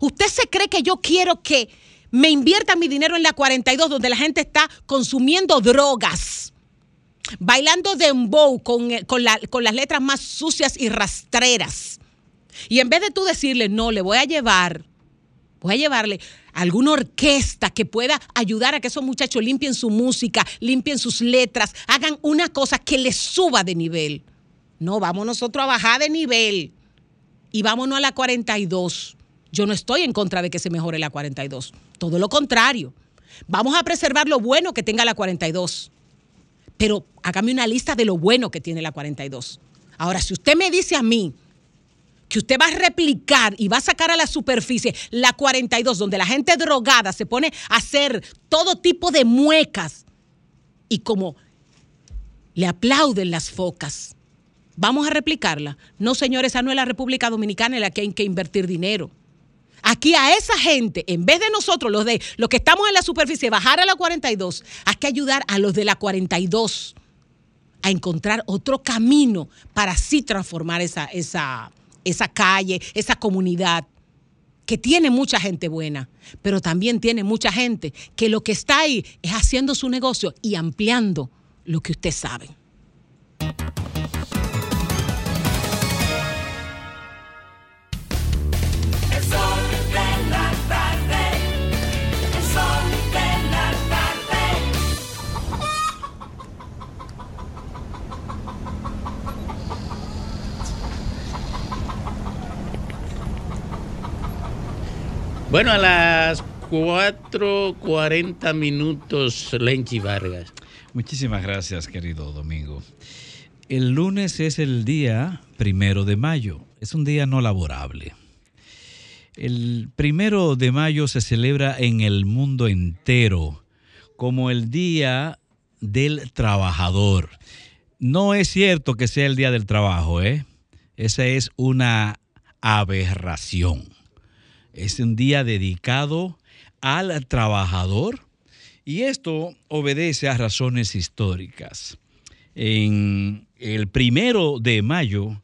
¿Usted se cree que yo quiero que me invierta mi dinero en la 42 donde la gente está consumiendo drogas? Bailando dembow con, eh, con las letras más sucias y rastreras. Y en vez de tú decirle, no, le voy a llevar, voy a llevarle alguna orquesta que pueda ayudar a que esos muchachos limpien su música, limpien sus letras, hagan una cosa que les suba de nivel. No, vamos nosotros a bajar de nivel y vámonos a la 42. Yo no estoy en contra de que se mejore la 42. Todo lo contrario. Vamos a preservar lo bueno que tenga la 42. Pero hágame una lista de lo bueno que tiene la 42. Ahora, si usted me dice a mí que usted va a replicar y va a sacar a la superficie la 42, donde la gente drogada se pone a hacer todo tipo de muecas y como le aplauden las focas. ¿Vamos a replicarla? No, señores, esa no es la República Dominicana en la que hay que invertir dinero. Aquí a esa gente, en vez de nosotros, los de los que estamos en la superficie, bajar a la 42, hay que ayudar a los de la 42 a encontrar otro camino para así transformar esa, esa, esa calle, esa comunidad que tiene mucha gente buena, pero también tiene mucha gente que lo que está ahí es haciendo su negocio y ampliando lo que usted sabe. Bueno, a las 4.40 minutos, Lenchi Vargas. Muchísimas gracias, querido Domingo. El lunes es el día primero de mayo. Es un día no laborable. El primero de mayo se celebra en el mundo entero como el Día del Trabajador. No es cierto que sea el Día del Trabajo, ¿eh? Esa es una aberración. Es un día dedicado al trabajador y esto obedece a razones históricas. En el primero de mayo,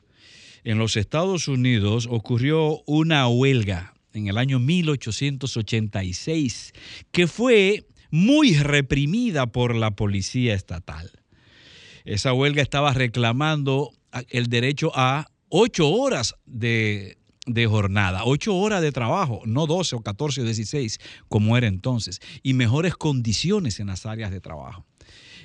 en los Estados Unidos, ocurrió una huelga en el año 1886 que fue muy reprimida por la policía estatal. Esa huelga estaba reclamando el derecho a ocho horas de, de jornada, ocho horas de trabajo, no 12 o 14 o 16 como era entonces, y mejores condiciones en las áreas de trabajo.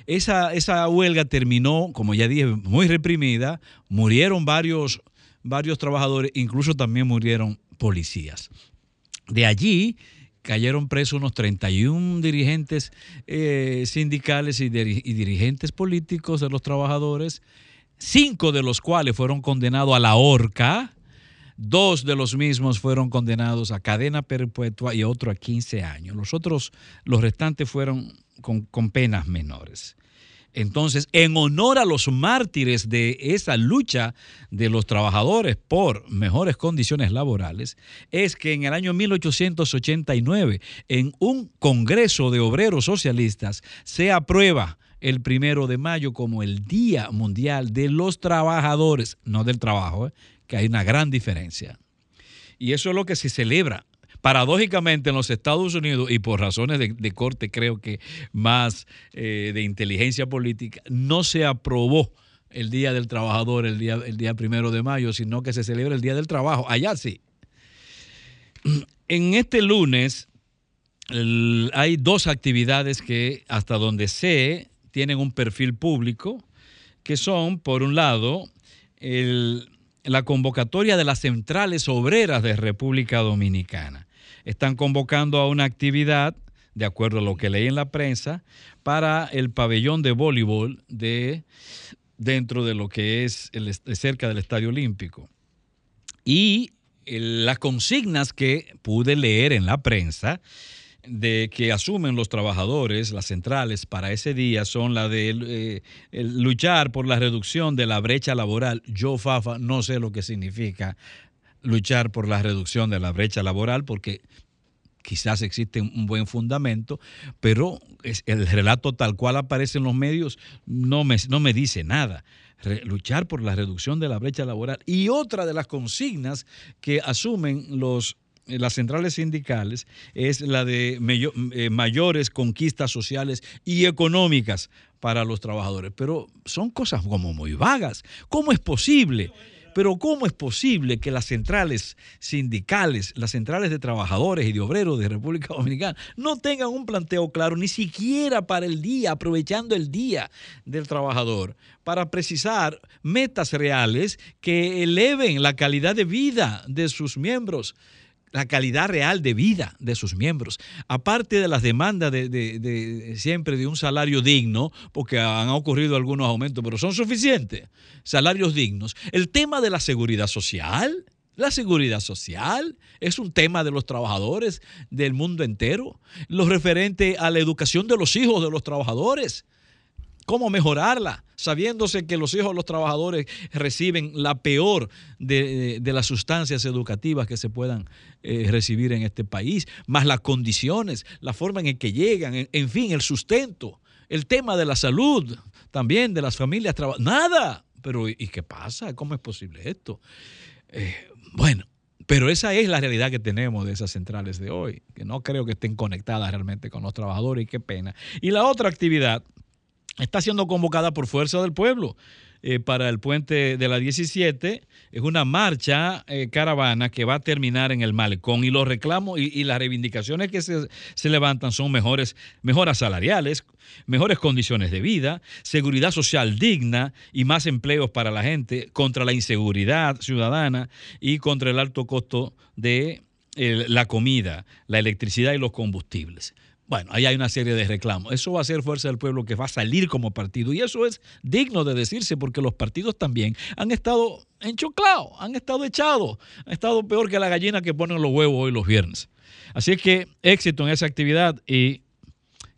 Esa, esa huelga terminó, como ya dije, muy reprimida, murieron varios, varios trabajadores, incluso también murieron policías. De allí cayeron presos unos 31 dirigentes eh, sindicales y, diri- y dirigentes políticos de los trabajadores, cinco de los cuales fueron condenados a la horca, dos de los mismos fueron condenados a cadena perpetua y otro a 15 años. Los otros, los restantes fueron con, con penas menores. Entonces, en honor a los mártires de esa lucha de los trabajadores por mejores condiciones laborales, es que en el año 1889, en un Congreso de Obreros Socialistas, se aprueba el primero de mayo como el Día Mundial de los Trabajadores, no del trabajo, ¿eh? Que hay una gran diferencia. Y eso es lo que se celebra. Paradójicamente en los Estados Unidos, y por razones de, de corte creo que más eh, de inteligencia política, no se aprobó el Día del Trabajador el día, el día primero de mayo, sino que se celebra el Día del Trabajo. Allá sí. En este lunes hay dos actividades que hasta donde sé tienen un perfil público, que son, por un lado, el- la convocatoria de las centrales obreras de República Dominicana. Están convocando a una actividad, de acuerdo a lo que leí en la prensa, para el pabellón de voleibol de, dentro de lo que es cerca del Estadio Olímpico. Y el- las consignas que pude leer en la prensa de que asumen los trabajadores, las centrales para ese día son la de eh, luchar por la reducción de la brecha laboral. Yo, Fafa, no sé lo que significa luchar por la reducción de la brecha laboral porque quizás existe un buen fundamento, pero el relato tal cual aparece en los medios no me, no me dice nada. Luchar por la reducción de la brecha laboral. Y otra de las consignas que asumen los las centrales sindicales es la de eh, mayores conquistas sociales y económicas para los trabajadores. Pero son cosas como muy vagas. ¿Cómo es posible? Pero ¿cómo es posible que las centrales sindicales, las centrales de trabajadores y de obreros de República Dominicana no tengan un planteo claro ni siquiera para el día, aprovechando el día del trabajador, para precisar metas reales que eleven la calidad de vida de sus miembros? La calidad real de vida de sus miembros. Aparte de las demandas de, siempre de un salario digno, porque han ocurrido algunos aumentos, pero son suficientes, salarios dignos. El tema de la seguridad social, la seguridad social es un tema de los trabajadores del mundo entero. Lo referente a la educación de los hijos de los trabajadores cómo mejorarla, sabiéndose que los hijos de los trabajadores reciben la peor de, las sustancias educativas que se puedan eh, recibir en este país, más las condiciones, la forma en que llegan, en, en fin, el sustento, el tema de la salud, también de las familias trabajadoras, nada. Pero ¿y qué pasa? ¿Cómo es posible esto? Eh, bueno, pero esa es la realidad que tenemos de esas centrales de hoy, que no creo que estén conectadas realmente con los trabajadores y qué pena. Y la otra actividad está siendo convocada por Fuerza del Pueblo eh, para el puente de la 17. Es una marcha eh, caravana que va a terminar en el malecón y los reclamos y, las reivindicaciones que se, se levantan son mejores, mejoras salariales, mejores condiciones de vida, seguridad social digna y más empleos para la gente, contra la inseguridad ciudadana y contra el alto costo de eh, la comida, la electricidad y los combustibles. Bueno, ahí hay una serie de reclamos. Eso va a ser Fuerza del Pueblo que va a salir como partido. Y eso es digno de decirse porque los partidos también han estado enchoclados, han estado echados, han estado peor que la gallina que ponen los huevos hoy los viernes. Así que éxito en esa actividad y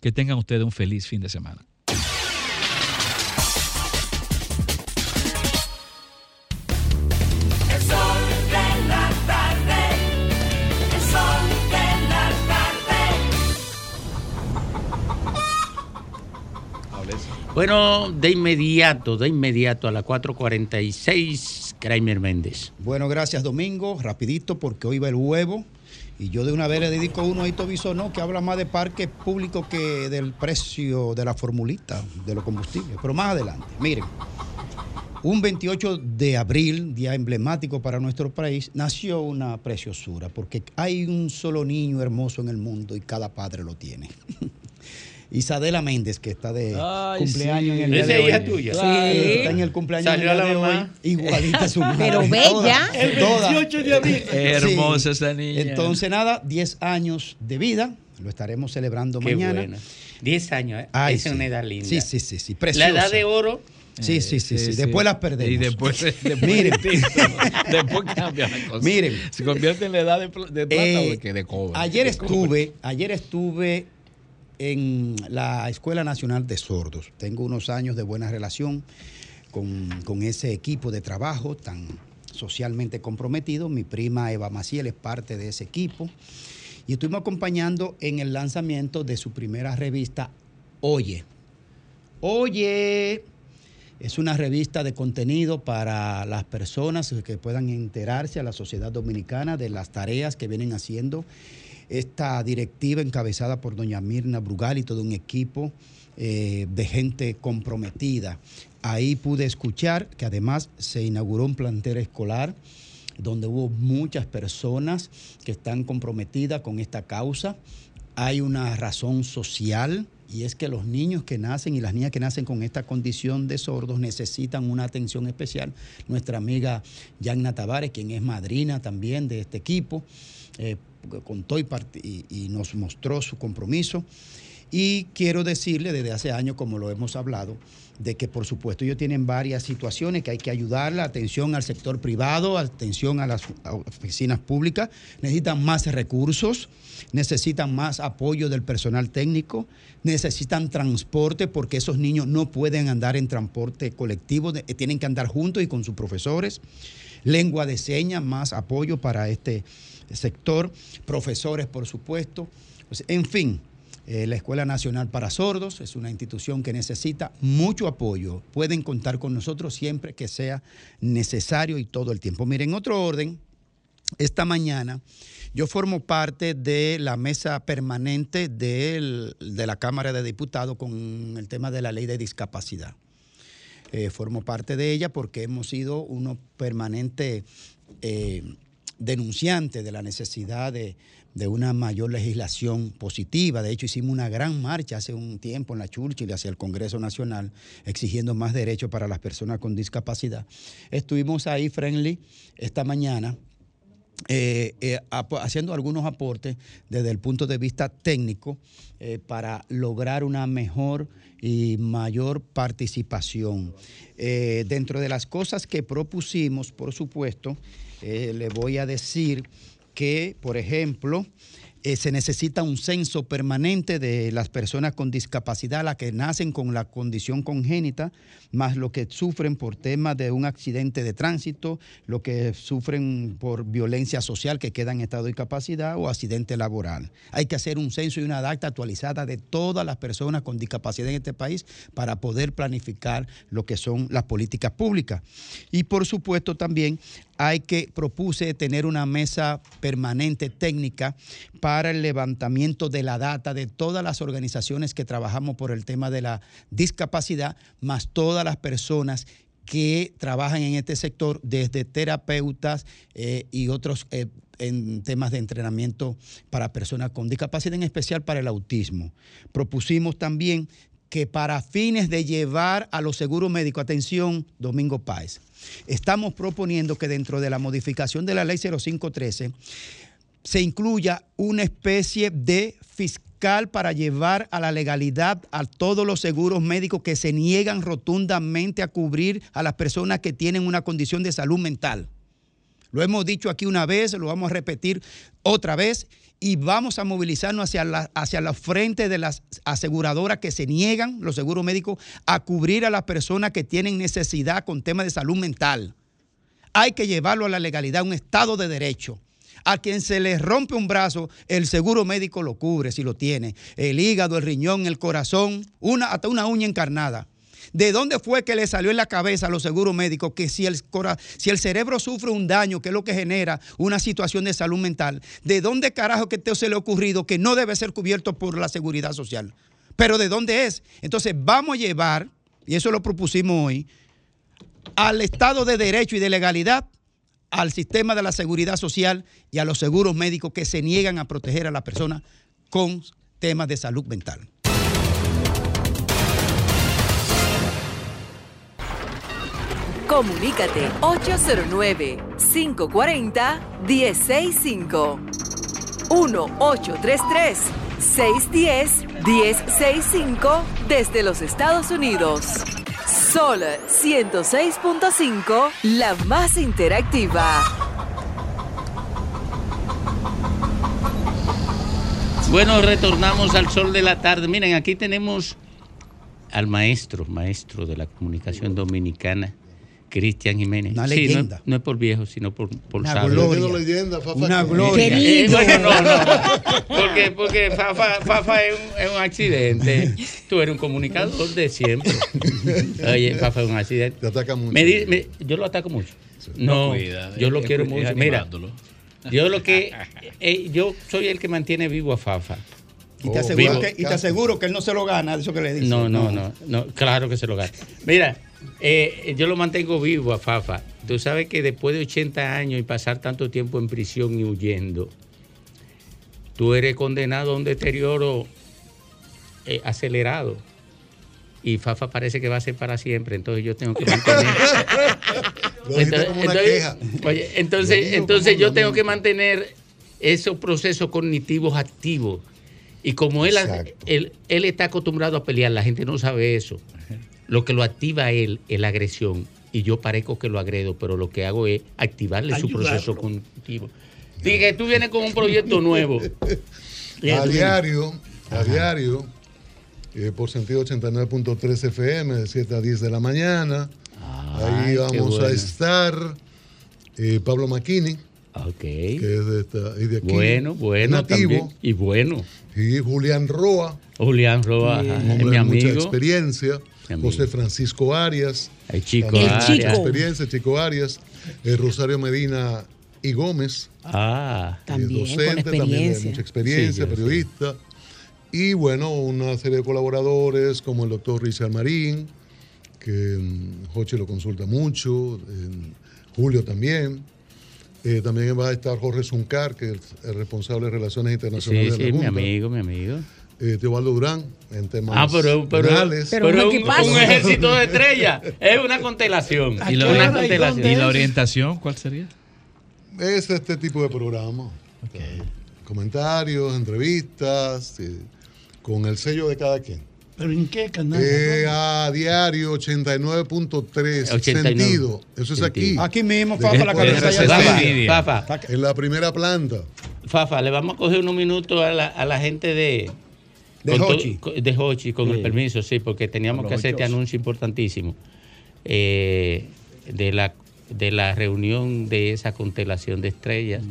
que tengan ustedes un feliz fin de semana. Bueno, de inmediato, de inmediato a las 4.46, Kramer Méndez. Bueno, gracias Domingo. Rapidito porque hoy va el huevo. Y yo de una vez le dedico uno a Hito Bisonó que habla más de parque público que del precio de la formulita de los combustibles. Pero más adelante, miren. Un 28 de abril, día emblemático para nuestro país, nació una preciosura, porque hay un solo niño hermoso en el mundo y cada padre lo tiene. Isadela Méndez, que está de Ay, cumpleaños sí. en el día de hoy. hija tuya. Sí, está en el cumpleaños Salió en el la día de mamá. hoy, igualita a su madre. Pero bella. Toda, toda. Hermosa Sí. esa niña. Entonces, nada, 10 años de vida, lo estaremos celebrando Qué mañana. buena. 10 años, ¿eh? Ay, es sí. una edad linda. Sí, sí, sí, sí, La preciosa. edad de oro. Sí, sí, sí, sí. sí, Después sí. las perdemos. Y después- después Miren. Después cambia la cosa. Miren. Se convierte en la edad de, pl- de plata Eh, o de, de cobre. Ayer De cobre. estuve, ayer estuve en la Escuela Nacional de Sordos. Tengo unos años de buena relación con, con ese equipo de trabajo tan socialmente comprometido. Mi prima Eva Maciel es parte de ese equipo. Y estuvimos acompañando en el lanzamiento de su primera revista, Oye. Oye. Es una revista de contenido para las personas que puedan enterarse a la sociedad dominicana de las tareas que vienen haciendo esta directiva encabezada por doña Mirna Brugal y todo un equipo eh, de gente comprometida. Ahí pude escuchar que además se inauguró un plantel escolar donde hubo muchas personas que están comprometidas con esta causa. Hay una razón social y es que los niños que nacen y las niñas que nacen con esta condición de sordos necesitan una atención especial. Nuestra amiga Yagna Tavares, quien es madrina también de este equipo, eh, contó y, y- nos mostró su compromiso. Y quiero decirle desde hace años, como lo hemos hablado, de que por supuesto ellos tienen varias situaciones que hay que ayudarla, atención al sector privado, atención a las oficinas públicas, necesitan más recursos, necesitan más apoyo del personal técnico, necesitan transporte porque esos niños no pueden andar en transporte colectivo, de- tienen que andar juntos y con sus profesores, lengua de señas, más apoyo para este sector, profesores, por supuesto. Pues, en fin, eh, la Escuela Nacional para Sordos es una institución que necesita mucho apoyo. Pueden contar con nosotros siempre que sea necesario y todo el tiempo. Miren, en otro orden, esta mañana yo formo parte de la mesa permanente de la Cámara de Diputados con el tema de la ley de discapacidad. Eh, formo parte de ella porque hemos sido unos permanentes eh, denunciantes de la necesidad de, de una mayor legislación positiva. De hecho, hicimos una gran marcha hace un tiempo en la Churchill hacia el Congreso Nacional exigiendo más derechos para las personas con discapacidad. Estuvimos ahí, Friendly, esta mañana eh, eh, haciendo algunos aportes desde el punto de vista técnico eh, para lograr una mejor y mayor participación. Dentro de las cosas que propusimos, por supuesto, eh, le voy a decir que, por ejemplo, eh, se necesita un censo permanente de las personas con discapacidad, las que nacen con la condición congénita, más lo que sufren por temas de un accidente de tránsito, lo que sufren por violencia social que quedan en estado de discapacidad o accidente laboral. Hay que hacer un censo y una data actualizada de todas las personas con discapacidad en este país para poder planificar lo que son las políticas públicas. Y por supuesto también hay que propuse tener una mesa permanente técnica para el levantamiento de la data de todas las organizaciones que trabajamos por el tema de la discapacidad, más todas las personas que trabajan en este sector, desde terapeutas eh, y otros eh, en temas de entrenamiento para personas con discapacidad, en especial para el autismo. Propusimos también que para fines de llevar a los seguros médicos, atención, Domingo Páez, estamos proponiendo que dentro de la modificación de la ley 0513 se incluya una especie de fiscal para llevar a la legalidad a todos los seguros médicos que se niegan rotundamente a cubrir a las personas que tienen una condición de salud mental. Lo hemos dicho aquí una vez, lo vamos a repetir otra vez y vamos a movilizarnos hacia la, hacia frente de las aseguradoras que se niegan, los seguros médicos, a cubrir a las personas que tienen necesidad con temas de salud mental. Hay que llevarlo a la legalidad, un estado de derecho. A quien se le rompe un brazo, el seguro médico lo cubre si lo tiene. El hígado, el riñón, el corazón, una, hasta una uña encarnada. ¿De dónde fue que le salió en la cabeza a los seguros médicos que si el, si el cerebro sufre un daño, que es lo que genera una situación de salud mental, ¿de dónde carajo que esto se le ha ocurrido que no debe ser cubierto por la seguridad social? Pero ¿de dónde es? Entonces vamos a llevar, y eso lo propusimos hoy, al Estado de Derecho y de Legalidad, al sistema de la seguridad social y a los seguros médicos que se niegan a proteger a las personas con temas de salud mental. Comunícate 809-540-1065. 1-833-610-1065 desde los Estados Unidos. Sol 106.5, la más interactiva. Bueno, retornamos al sol de la tarde. Miren, aquí tenemos al maestro, maestro de la comunicación dominicana, Cristian Jiménez. Una Sí, no es- leyenda. no, es por viejo, sino por, por Una sabio. gloria. Una leyenda, Fafa. Una que- gloria. Eh, bueno, no, no. Porque, porque Fafa, Fafa es, un, es un accidente. Tú eres un comunicador de siempre. Oye, Fafa es un accidente. Te ataca mucho. Me di- me- yo lo ataco mucho. No, No cuida, yo lo es- quiero es mucho. Mira, yo lo que eh, yo soy el que mantiene vivo a Fafa. Y te, Oh, aseguro vivo. que, y te aseguro que él no se lo gana, eso que le dice. No, no, no, no, claro que se lo gana. Mira, eh, yo lo mantengo vivo a Fafa. Tú sabes que después de 80 años y pasar tanto tiempo en prisión y huyendo, tú eres condenado a un deterioro eh, acelerado. Y Fafa parece que va a ser para siempre, entonces yo tengo que mantener. Lo dijiste como una entonces- queja. oye, entonces, entonces yo tengo que mantener esos procesos cognitivos activos. Y como él, él, él está acostumbrado a pelear, la gente no sabe eso. Lo que lo activa a él es la agresión. Y yo parezco que lo agredo, pero lo que hago es activarle su proceso cognitivo. Dije que tú vienes con un proyecto nuevo. A diario, a diario, eh, por sentido 89.3 FM, de 7 a 10 de la mañana. Ay, Ahí vamos a estar. eh, Pablo Maquini, Ok. que es de, esta, y de aquí. Bueno, bueno, nativo. también. Y bueno. Y Julián Roa, Julián Roa, un ajá, hombre es mi de mucha amigo. experiencia. José Francisco Arias. El chico también Arias. mucha experiencia, Chico Arias. eh, Rosario Medina y Gómez. Ah, eh, También, con docente, también de mucha experiencia, Sí, periodista. Y bueno, una serie de colaboradores como el doctor Richard Marín, que mm, Jochi lo consulta mucho, en Julio también. Eh, también va a estar Jorge Zuncar, que es el responsable de Relaciones Internacionales Sí, de la sí, mi amigo, mi amigo. Eh, Teobaldo Durán, en temas Ah, pero, pero, penales. pero, un, un ejército de estrellas. Es una constelación. ¿Y la, una constelación. ¿Y la orientación cuál sería? Es este tipo de programa. Eh, Comentarios, entrevistas, eh, con el sello de cada quien. ¿Pero en qué canal? Eh, a diario 89.3 89. sentido. Eso es aquí. Aquí mismo, De- Fafa, la cabeza de- de- está. Fafa, En la primera planta. Fafa, le vamos a coger unos minutos a la, a la gente de... De Hochi. co- De Hochi, con Sí. el permiso, sí, porque teníamos que hacer este anuncio importantísimo eh, de, la, de la reunión de esa constelación de estrellas.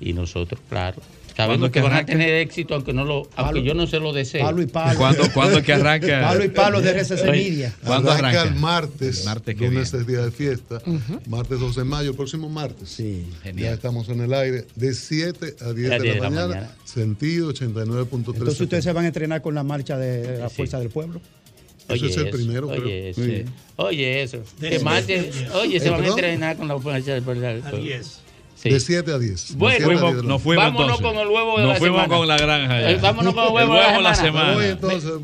Y nosotros, claro, ¿Cuándo sabemos que que van a arranca? tener éxito, aunque, no lo, aunque Palo- yo no se lo deseo. Palo y palo. ¿Cuándo- cuándo que arranca? Palo y palo de RCC Oye, Media. ¿Cuándo arranca? el martes. El martes que lunes viene. es día de fiesta. Martes 12 de mayo, el próximo martes. Sí. Ya estamos en el aire de 7 a 10 de la, mañana, Sentido 89.3. Entonces ustedes se van a entrenar con la marcha de la Fuerza del Pueblo. Eso es el primero, Oye, creo. Sí. Oye, eso. Que oye, se ¿Eh, van a entrenar con la fuerza del pueblo. Sí. De 7 a 10. Bueno, a fuimos- 10 de la nos fuimos vámonos entonces. con el huevo de Nos la fuimos semana. con la granja ya. Eh, vámonos con el huevo, El huevo de la la semana. Voy entonces.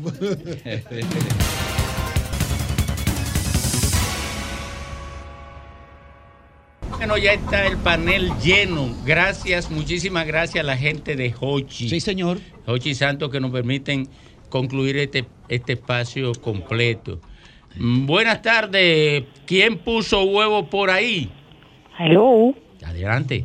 Bueno, ya está el panel lleno. Gracias, muchísimas gracias a la gente de Hochi. Sí, señor. Hochi Santos que nos permiten concluir este, este espacio completo. Mm, Buenas tardes. ¿Quién puso huevo por ahí? Hello. Adelante,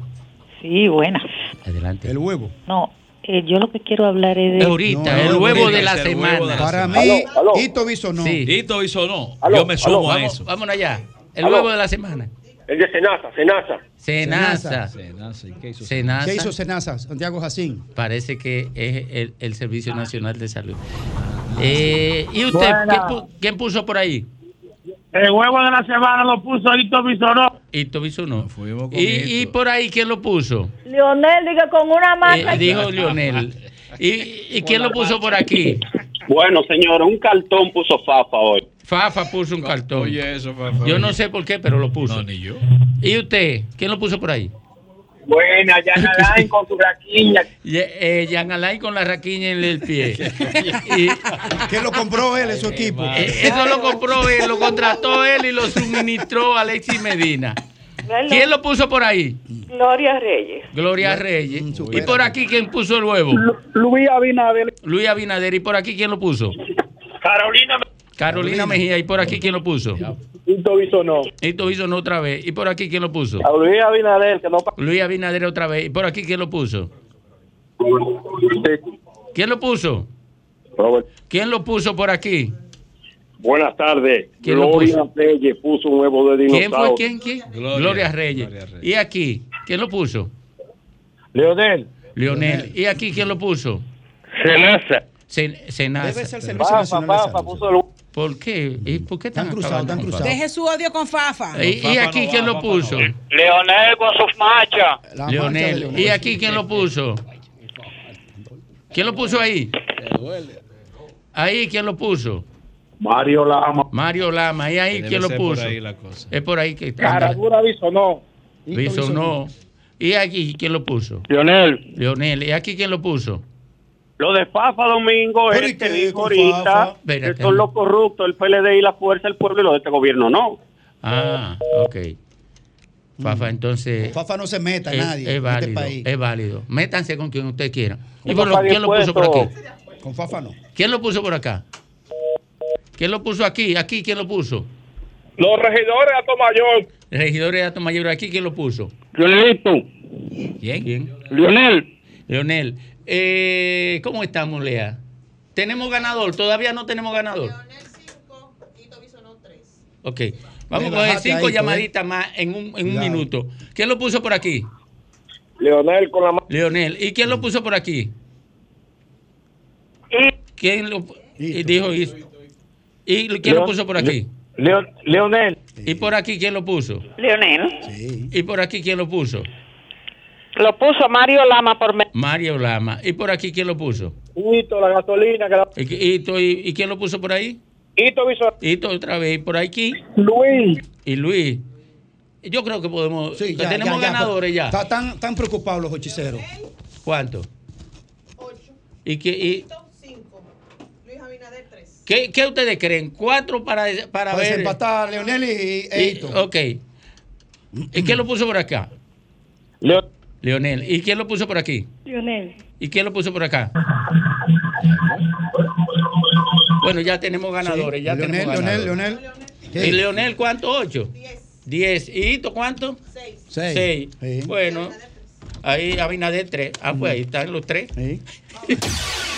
Sí, buenas. adelante. El huevo. No, eh, yo lo que quiero hablar es de... Ahorita, No, el huevo de la huevo de semana. la Para semana. mí, Aló. Hito Viso no. Sí. Hito hizo no. Aló, Yo me sumo a Vamos, eso. vámonos allá. El Aló. huevo de la semana. El de Senasa, Senasa. Senasa. Senasa, ¿y qué hizo Senasa. ¿Qué hizo Senasa? Santiago Jacín. Parece que es el, el Servicio Nacional de Salud. Eh, ¿Y usted? Buena. ¿quién, pu- quién puso por ahí? El huevo de la semana lo puso Hito Bisonó. Hito Bisonó. ¿Y, por ahí quién lo puso? Leonel, diga con una marca. Eh, dijo Lionel. ¿Y, y quién lo puso por aquí? Bueno, señor, un cartón puso Fafa hoy. Fafa puso un cartón. Oye, eso, Fafa. Yo no sé por qué, pero lo puso. No, ni yo. ¿Y usted? ¿Quién lo puso por ahí? Buena, Yana Alain con su raquiña. Eh, Jan Alain con la raquiña en el pie. Y, ¿Qué lo compró él en su equipo? eh, eso lo compró él, lo contrató él y lo suministró Alexis Medina. ¿Quién lo puso por ahí? Gloria Reyes. Gloria Reyes. ¿Y por aquí quién puso el huevo? Luis Abinader. Luis Abinader. ¿Y por aquí quién lo puso? Carolina. Carolina Mejía. ¿Y por aquí quién lo puso? Hito Bisonó. Esto hizo no otra vez. ¿Y por aquí quién lo puso? A Luis Abinader, que no Luis Abinader otra vez. ¿Y por aquí quién lo puso? ¿Quién lo puso? Robert. ¿Quién lo puso por aquí? Buenas tardes. ¿Quién lo Gloria puso? Reyes puso un huevo de ¿Quién dinosaurio. fue? ¿Quién? ¿Quién? Gloria, Reyes. ¿Y aquí? ¿Quién lo puso? Leonel. Leonel. ¿Y aquí quién lo puso? Senasa. Sen- Senasa. Debe ser Servicio Nacional de Salud. puso el ¿por qué? ¿Y por qué están cruzados, están cruzados. Deje su odio con Fafa. Fafa? ¿Y, y aquí quién lo puso? Leonel con sus machas. Leonel. Leonel. ¿Y aquí quién lo puso? ¿Quién lo puso ahí? Ahí, ¿quién lo puso? Mario Lama. Mario Lama. ¿Y ahí quién lo ser por puso? ahí la cosa. Es por ahí que está. Caradura Bisonó. Bisonó. ¿Y aquí quién lo puso? Leonel. Leonel. ¿Y aquí quién lo puso? Lo de Fafa Domingo es ¿y el que dijo ahorita que son los corruptos, el PLD y la Fuerza del Pueblo y los de este gobierno no. Ah, ok. Fafa, entonces. Fafa no se meta a es, nadie es en este válido. país. Es válido. Métanse con quien ustedes quieran. ¿Y por lo- quién lo puso por aquí? Con Fafa no. ¿Quién lo puso por acá? ¿Quién lo puso aquí? ¿Aquí quién lo puso? Los regidores de Mayor. Regidores de Alto Mayor, ¿aquí quién lo puso? Leonelito. ¿Quién? ¿Quién? Leonel. Leonel. Eh, ¿Cómo estamos, Lea? ¿Tenemos ganador? Todavía no tenemos ganador. Ok. Vamos a coger cinco ahí, llamaditas más en un, en un minuto. ¿Quién lo puso por aquí? Leonel con la mano. Leonel. ¿Y quién lo puso por aquí? ¿Quién lo y dijo Is- ¿Y quién lo Leon- puso por aquí? Leonel. ¿Y por aquí quién lo puso? Leonel. ¿Y por aquí quién lo puso? Lo puso Mario Lama por me- Mario Lama. ¿Y por aquí quién lo puso? Hito, la gasolina. Que la... ¿Y, Hito, y, y quién lo puso por ahí? Hito Visor. Hito otra vez. ¿Y por aquí? Luis. Y Luis. Yo creo que podemos. Sí, que ya, tenemos ya, ya. ganadores ya. Está- Están, están preocupados los hechiceros. ¿Cuánto? ¿Y qué, y, ¿qué, qué ustedes creen? ¿Cuatro para, para Para ver? desempatar Leonel y Y- Eito. ok. ¿Y quién lo puso por acá? Leonel. ¿Y quién lo puso por aquí? Leonel. ¿Y quién lo puso por acá? Bueno, ya tenemos ganadores. ya Leonel, tenemos Leonel, ganadores. Leonel. ¿Y Leonel cuánto? ¿Ocho? Diez. Diez. ¿Y Hito cuánto? Seis. Seis. Seis. Bueno, ahí Abinader tres. Ah, pues ahí están los tres.